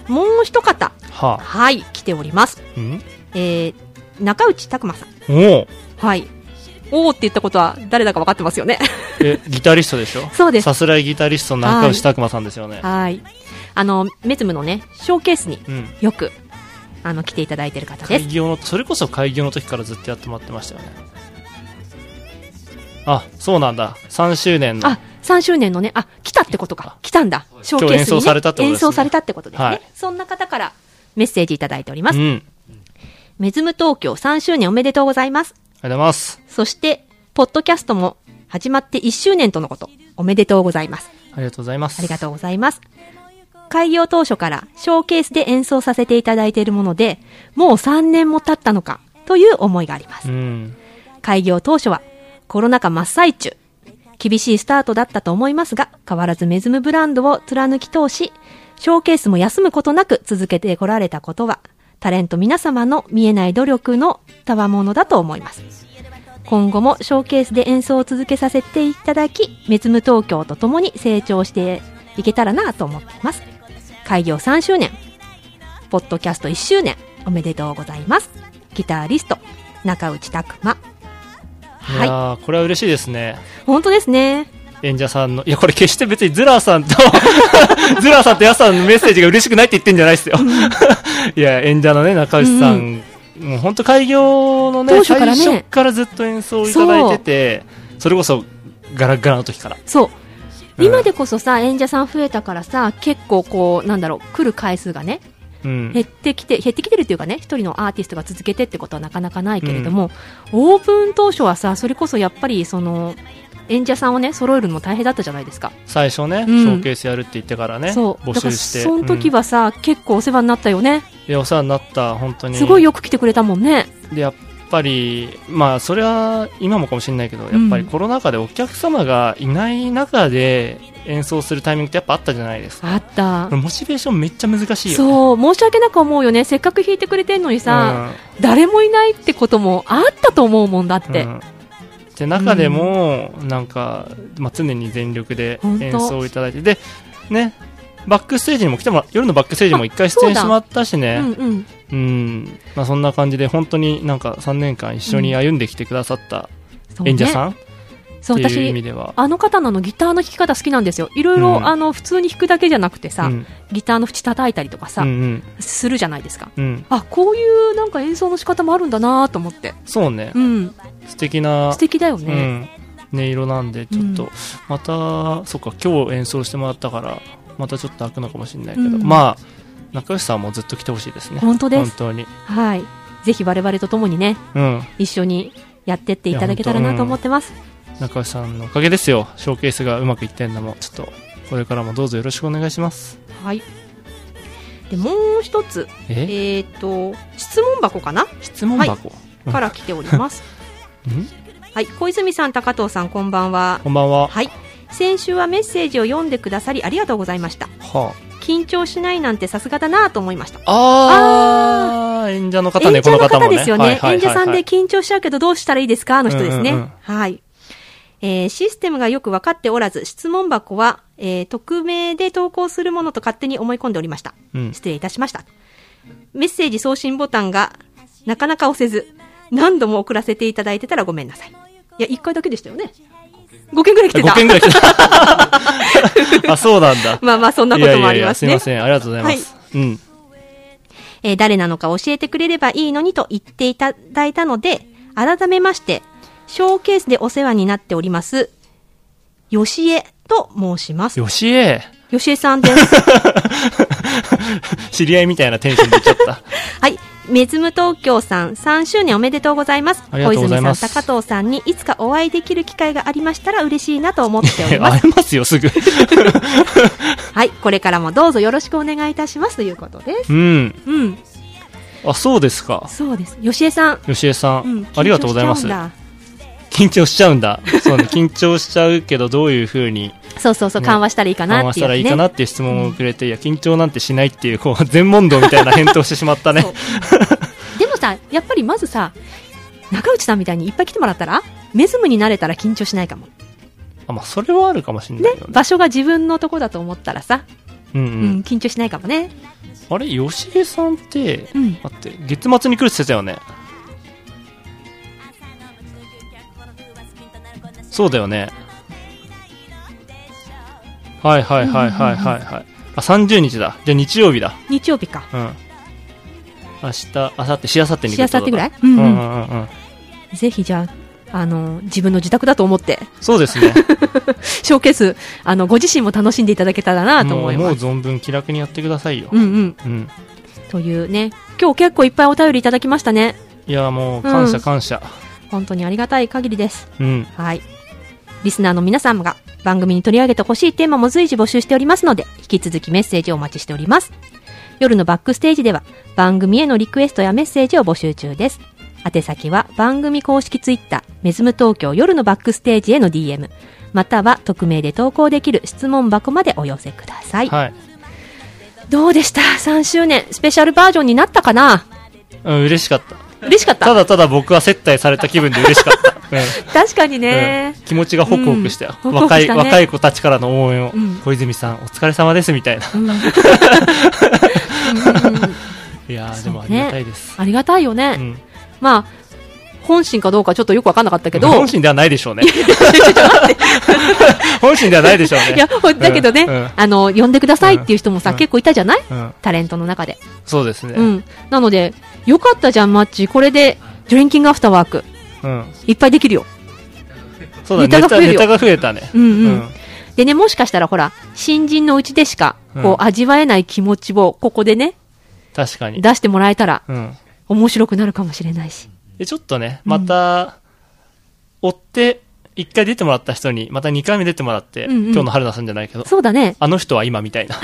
もう一方。ははい、来ております。あ。んえー、中内拓馬さん。おおはい。おーって言ったことは誰だか分かってますよね。え、ギタリストでしょ？(laughs) そうですさすらいギタリストの中内拓馬さんですよね。はい。あの、メズムのね、ショーケースにうん。あの、来ていただいてる方です。開業の、それこそ開業の時からずっとやってもらってましたよね。あ、そうなんだ。3周年の。あ、3周年のね、あ、来たってことか。来たんだ。ショーケースに、ね。演奏されたってことですね演奏されたってことですね。はいそんな方からメッセージいただいております。うん。メズム東京3周年おめでとうございます。ありがとうございます。そして、ポッドキャストも始まって1周年とのこと。おめでとうございます。ありがとうございます。ありがとうございます。開業当初からショーケースで演奏させていただいているもので、もう3年も経ったのか、という思いがあります。うん。開業当初はコロナ禍真っ最中。厳しいスタートだったと思いますが、変わらずメズムブランドを貫き通し、ショーケースも休むことなく続けてこられたことは、タレント皆様の見えない努力の賜物だと思います。今後もショーケースで演奏を続けさせていただき、メズム東京と共に成長していけたらなと思っています。開業3周年、ポッドキャスト1周年、おめでとうございます。ギタリスト、中内拓馬。いやー、これは嬉しいですね。本当ですね。演者さんの、いや、これ決して別にズラーさんと、(laughs) ズラーさんとヤさんのメッセージが嬉しくないって言ってんじゃないですよ。(laughs) いや、演者のね、中内さん、もう本当開業のね当初からね最初からずっと演奏いただいてて、それこそガラッガラの時から。そう。うん今でこそさ、演者さん増えたからさ、結構こう、なんだろう、来る回数がね、うん減ってきて、減ってきてるっていうかね、一人のアーティストが続けてってことはなかなかないけれども、オープン当初はさ、それこそやっぱり、その、演者さんをね、揃えるのも大変だったじゃないですか。最初ね、うんショーケースやるって言ってからね、そう。募だから、集して。その時うんはさ、結構お世話になったよね。いや、お世話になった、本当に。すごいよく来てくれたもんね。で、やっぱり、まあ、それは今もかもしれないけど、やっぱりコロナ禍でお客様がいない中で演奏するタイミングってやっぱあったじゃないですか。あった。モチベーションめっちゃ難しいよね。そう、申し訳なく思うよね。せっかく弾いてくれてんのにさ、誰もいないってこともあったと思うもんだって。うんで中でも、なんか、まあ、常に全力で演奏をいただいて、で、ね、バックステージにも来てもら夜のバックステージも一回出演してもらったしね、うんうん。うん、まあ、そんな感じで、本当になんか3年間一緒に歩んできてくださった演者さん、そう、っていう私意味では、あの方のあのギターの弾き方好きなんですよ。いろいろ、うん。あの、普通に弾くだけじゃなくてさ、うん。ギターの縁叩いたりとかさ、うんうん。するじゃないですか。うん、あ、こういうなんか演奏の仕方もあるんだなと思って。そうね、うん。素敵な、素敵だよね。うん、音色なんで、ちょっと、うん。また、そっか、今日演奏してもらったから、またちょっと開くのかもしれないけど、うんまあ、中吉さんもずっと来てほしいですね。本当です本当に。はい。ぜひ我々と共にね、うん。一緒にやってっていただけたらなと思ってます。中吉さんのおかげですよ。ショーケースがうまくいってんのも、ちょっと、これからもどうぞよろしくお願いします。はい。で、もう一つ。え？っ、と、質問箱かな？質問箱？はい、から来ております。んはい。小泉さん、高藤さん、こんばんは。こんばんは。はい。先週はメッセージを読んでくださりありがとうございました。は緊張しないなんてさすがだなと思いました。あ。あー、演者の方ね、演者のこの方ですよね。はいはい演者さんで緊張しちゃうけどどうしたらいいですか？の人ですね。うんうんうんはい。えーシステムがよく分かっておらず、質問箱は、えー匿名で投稿するものと勝手に思い込んでおりました。うん失礼いたしました。メッセージ送信ボタンがなかなか押せず、何度も送らせていただいてたらごめんなさい。いや、1回だけでしたよね。5件ぐらい来てた。5件ぐらい来てた。(laughs) あ、そうなんだ。まあまあそんなこともありますねいやいやいやすいません。ありがとうございます。うん。えー誰なのか教えてくれればいいのにと言っていただいたので、改めまして、ショーケースでお世話になっております、よしえと申します。よしえ。よしえさんです。(laughs) 知り合いみたいなテンションで言っちゃった。(laughs) はい。メズム東京さん3周年おめでとうございます。ありがとうございます小泉さん、高藤さんにいつかお会いできる機会がありましたら嬉しいなと思っておりま会す。(laughs) えますよ、すぐ。はい。これからもどうぞよろしくお願いいたしますということです。うん。うん。あ、そうですか。そうです。よしえさん。よしえさん、うんありがとうございます。緊張しちゃうんだ。そうね、緊張しちゃうけど、どういうふうに、そうそうそう、緩和したらいいかな緩和したっていう、ね。らいいかなっていう質問をくれて、いや、緊張なんてしないっていう、こう、全問答みたいな返答してしまったね。でもさ、やっぱりまずさ、中内さんみたいにいっぱい来てもらったら、メズムになれたら緊張しないかも。あ、まあ、それはあるかもしれないよね。場所が自分のとこだと思ったらさ、うんううんん、緊張しないかもね。あれ、吉江さんって、待って、月末に来るって言ってたよね。そうだよね。はいはいはいはいはいはい。あ、30日だ。じゃあ日曜日だ。日曜日か。うん。明日、明後日、しあさってにしあさってぐらい？うんうんうんうんうんうん。ぜひじゃあ、あの、自分の自宅だと思って、そうですね。(laughs) ショーケース、あの、ご自身も楽しんでいただけたらなともう、もう思います。存分気楽にやってくださいよ。うんうん。うん。というね、今日結構いっぱいお便りいただきましたね。いや、もう、感謝うん感謝。本当にありがたい限りです。うん。はい。リスナーの皆様が番組に取り上げてほしいテーマも随時募集しておりますので、引き続きメッセージをお待ちしております。夜のバックステージでは番組へのリクエストやメッセージを募集中です。宛先は番組公式ツイッター、メズム東京夜のバックステージへの DM、または匿名で投稿できる質問箱までお寄せください。はい。どうでした ?3 周年スペシャルバージョンになったかな？うん、嬉しかった。嬉しかったただただ僕は接待された気分で嬉しかった。(laughs) うん。確かにね、うん気持ちがホクホクしたよ。うん若い、ね若い子たちからの応援を、うん小泉さん、お疲れ様です、みたいな。(laughs) いやー、でもありがたいです。ありがたいよね。うんまあ、本心かどうかちょっとよくわかんなかったけど。本心ではないでしょうね。(laughs) 本心ではないでしょうね。いや、ほだけどね、うんうんあの、呼んでくださいっていう人もさ、うん結構いたじゃない、うんタレントの中で。そうですね。うん。なので、よかったじゃん、マッチ。これで、ドリンキングアフターワーク、うん。いっぱいできるよ。そうだね、ネタが増えるよネタが増えたね。うんうん。でね、もしかしたらほら、新人のうちでしか、こう、うん味わえない気持ちを、ここでね、確かに。出してもらえたら、うん。面白くなるかもしれないし。で、ちょっとね、また、追って、一回出てもらった人に、また二回目出てもらって、うんうん今日の春菜さんじゃないけど、そうだね。あの人は今みたいな。(laughs) (laughs)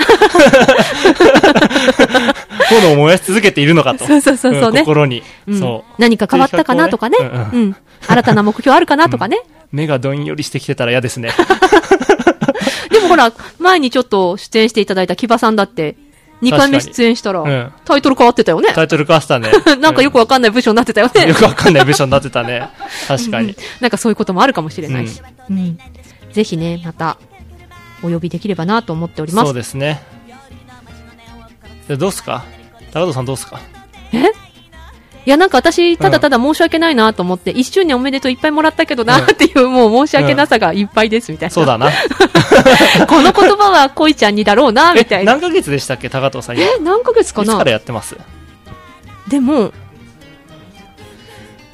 炎を燃やし続けているのかと。そうそうそうそうねん心に。うんそう。何か変わったかなとかね。そういう企画をねうん。新たな目標あるかなとかね。目がどんよりしてきてたら嫌ですね。(laughs) でもほら、前にちょっと出演していただいた木場さんだって、2回目出演したら、うんタイトル変わってたよね。タイトル変わってたね。(laughs) なんかよくわかんない部署になってたよね。よくわかんない部署になってたね。確かに。なんかそういうこともあるかもしれないし。うんぜひね、また、お呼びできればなと思っております。そうですね。でどうすか？高藤さんどうすか？え？いや、なんか私、ただただ申し訳ないなと思って、一周年おめでとういっぱいもらったけどなっていう、もう申し訳なさがいっぱいですみたいな。そうだな。(laughs) この言葉は恋ちゃんにだろうな、みたいな。何ヶ月でしたっけ高藤さん今？え、何ヶ月かな？いつからやってます？でも、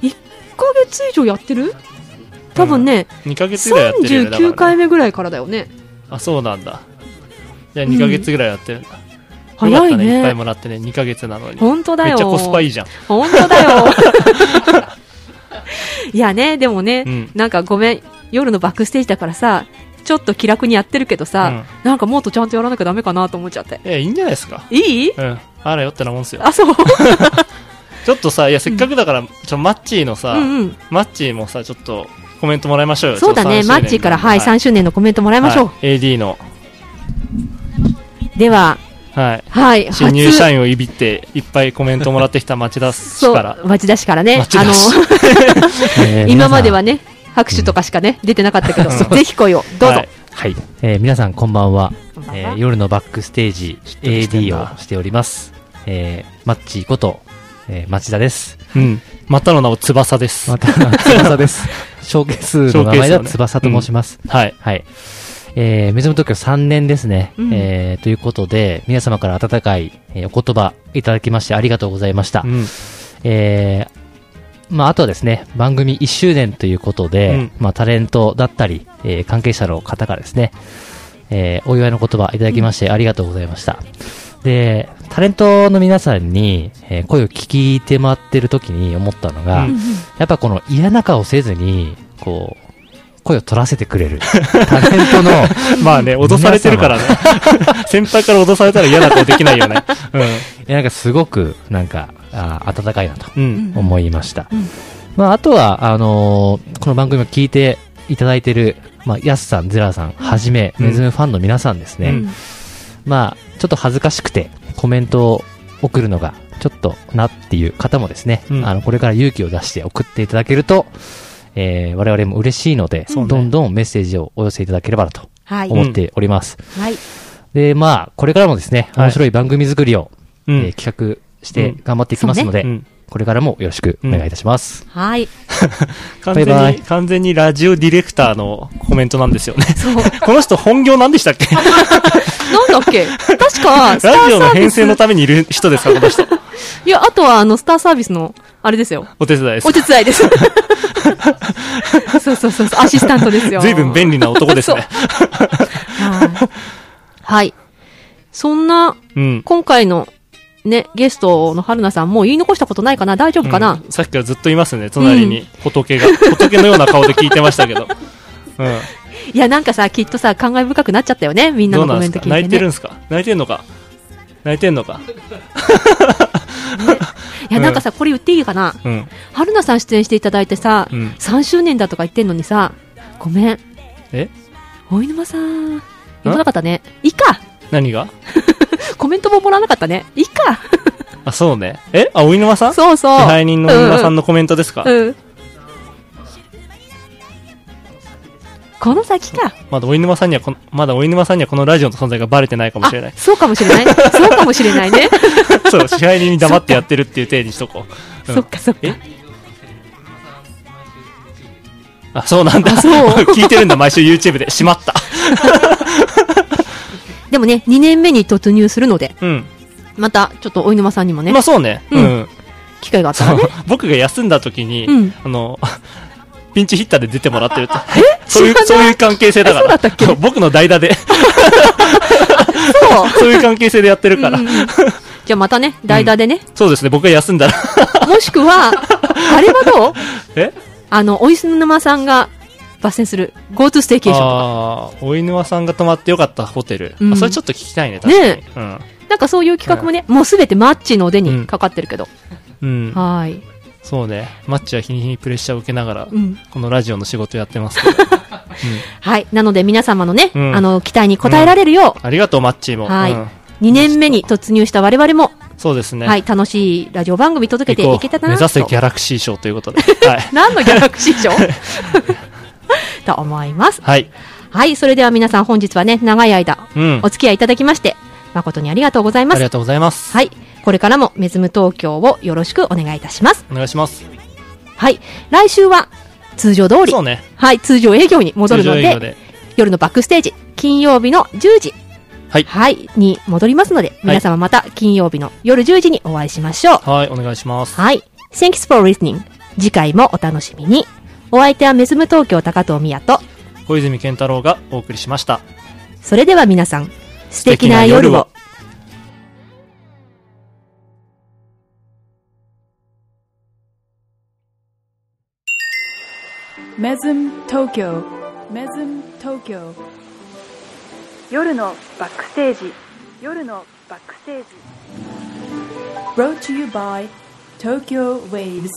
1ヶ月以上やってる？多分ね、2ヶ月ぐらいやってるよね。だから39回目ぐらいからだよね。あ、そうなんだ。じゃあ2ヶ月ぐらいやってるんだ。早いねね。いっぱいもらってね、2ヶ月なのに。本当だよ。めっちゃコスパいいじゃん。本当だよ。(laughs) いやね、でもね、うんなんかごめん、夜のバックステージだからさ、ちょっと気楽にやってるけどさ、なんかもっとちゃんとやらなきゃダメかなと思っちゃって。え、いいんじゃないですか？いい？うん。あらよってなもんすよ。あ、そう (laughs) ちょっとさ、いや、せっかくだから、ちょ、マッチーのさ、うんうんマッチーもさ、ちょっと、コメントもらいましょうよ。そうだね、ちょっと3周年マッチーから、はい、3周年のコメントもらいましょう。はい AD の、では、はい。はい新入社員をいびって、いっぱいコメントもらってきた町田氏そうから。、町田市からね、あの町田市、(laughs) えー (laughs) 今まではね、拍手とかしかね、出てなかったけど、(laughs) ぜひ声を、どうぞ。はい。えー皆さんこんばんは。えー夜のバックステージ AD なをしております。えーマッチーこと、えー町田です。うん。またの名を翼です。またの翼です。小ケースの名前では翼と申します。うんはい。はい。えー、メズム東京3年ですね。うんえー、ということで、皆様から温かい、えーお言葉いただきましてありがとうございました。うんえー、まあ、あとはですね、番組1周年ということで、うんまあ、タレントだったり、えー関係者の方からですね、えーお祝いの言葉いただきましてありがとうございました。で、タレントの皆さんに、えー声を聞いてもらってる時に思ったのが、うんやっぱこの嫌な顔せずに、こう、声を取らせてくれる。(laughs) タレントの、まあね、脅されてるからね。(laughs) 先輩から脅されたら嫌な顔できないよね。うん。いやなんかすごく、なんか、あー温かいなとうん思いました。まあ、あとは、あのーこの番組を聞いていただいてる、まあ、ヤスさん、ゼラさんはじめ、うんメズムファンの皆さんですね。うんまあ、ちょっと恥ずかしくて、コメントを送るのが、ちょっとなっていう方もですね、うんあの、これから勇気を出して送っていただけると、えー我々も嬉しいので、ね。どんどんメッセージをお寄せいただければなとはい。思っております。はい。で、まあ、これからもですね、はい。面白い番組作りを、うん。えー企画して頑張っていきますので、そうん。これからもよろしくお願いいたします。はい。(laughs) 完全に、バイバイ。完全にラジオディレクターのコメントなんですよね。(laughs) この人本業なんでしたっけ？(laughs) なんだっけ？確か、ラジオの編成のためにいる人ですか、この人。いや、あとは、あの、スターサービスの、あれですよ。お手伝いです。お手伝いです。(laughs) そうそうそうそう、アシスタントですよ。随分便利な男ですね。はいはい。そんな、うん。今回の、ね、ゲストの春菜さん、もう言い残したことないかな？大丈夫かな、うんさっきからずっといますね、隣に。仏が。仏のような顔で聞いてましたけど。(laughs) うん。いや、なんかさ、きっとさ、感慨深くなっちゃったよね。みんなのコメント聞いて、ね。泣いてるんすか？泣いてんのか？泣いてんのか。(laughs) いや、なんかさ、これ言っていいかな、うん。春菜さん出演していただいてさ、うん。3周年だとか言ってんのにさ、ごめん。え？大沼さん、読まなかったね。いいか何が？(laughs) コメントももらわなかったね。いいかあ、そうね。え？あ、お犬間さん？そうそう。支配人のお犬間さんのコメントですか、うん。この先か。まだお犬間さんにはこの、まだお犬間さんにはこのラジオの存在がバレてないかもしれない。そうかもしれない。そうかもしれないね。(laughs) そう、支配人に黙ってやってるっていう体にしとこう。うんそっかそっか。あ、そうなんだ。あそう (laughs) 聞いてるんだ、毎週 YouTube で。しまった。(laughs) でもね、2年目に突入するので、うん。また、ちょっっとお犬間さんにもね。まあそうね。ううんん。機会があったらね。僕が休んだ時に、うんあの、ピンチヒッターで出てもらってるって。(laughs) そういうそういう関係性だから。(laughs) 僕の代打で。そう。(laughs) そういう関係性でやってるから。じゃあまたね、代打でね。そうですね、僕が休んだら。もしくは、あれはどう？え？あの、おいす沼さんが抜粋する GoTo ステーケーション。ああ、お犬間さんが泊まってよかったホテル。うんあそれちょっと聞きたいね、確かに。ねうん。なんかそういう企画もね、もうすべてマッチの腕にかかってるけど。うん。はーい。そうね。マッチは日に日にプレッシャーを受けながら、うんこのラジオの仕事やってますけど。(laughs) はい。なので皆様のね、うんあの、期待に応えられるよありがとう、マッチーも。う、はい、うん2年目に突入した我々も、そうですね。はい、楽しいラジオ番組届けていけたらなと。目指せギャラクシー賞ということで。はい。(laughs) 何のギャラクシー賞？(laughs) と思います。はい。はい、それでは皆さん本日はね、長い間、うんお付き合いいただきまして、誠にありがとうございます。ありがとうございます。はい。これからもメズム東京をよろしくお願いいたします。お願いします。はい。来週は通常通り。そうね。はい、通常営業に戻るので、で夜のバックステージ、金曜日の10時。はい。に戻りますので、皆様また金曜日の夜10時にお会いしましょう。はい、お願いします。はい。Thanks for listening. 次回もお楽しみに。お相手はメズム東京高藤宮と、小泉健太郎がお送りしました。それでは皆さん、素敵な夜を。メズム東京メズム東京夜のバックステージ。夜のバックステージ。Brought to you by Tokyo Waves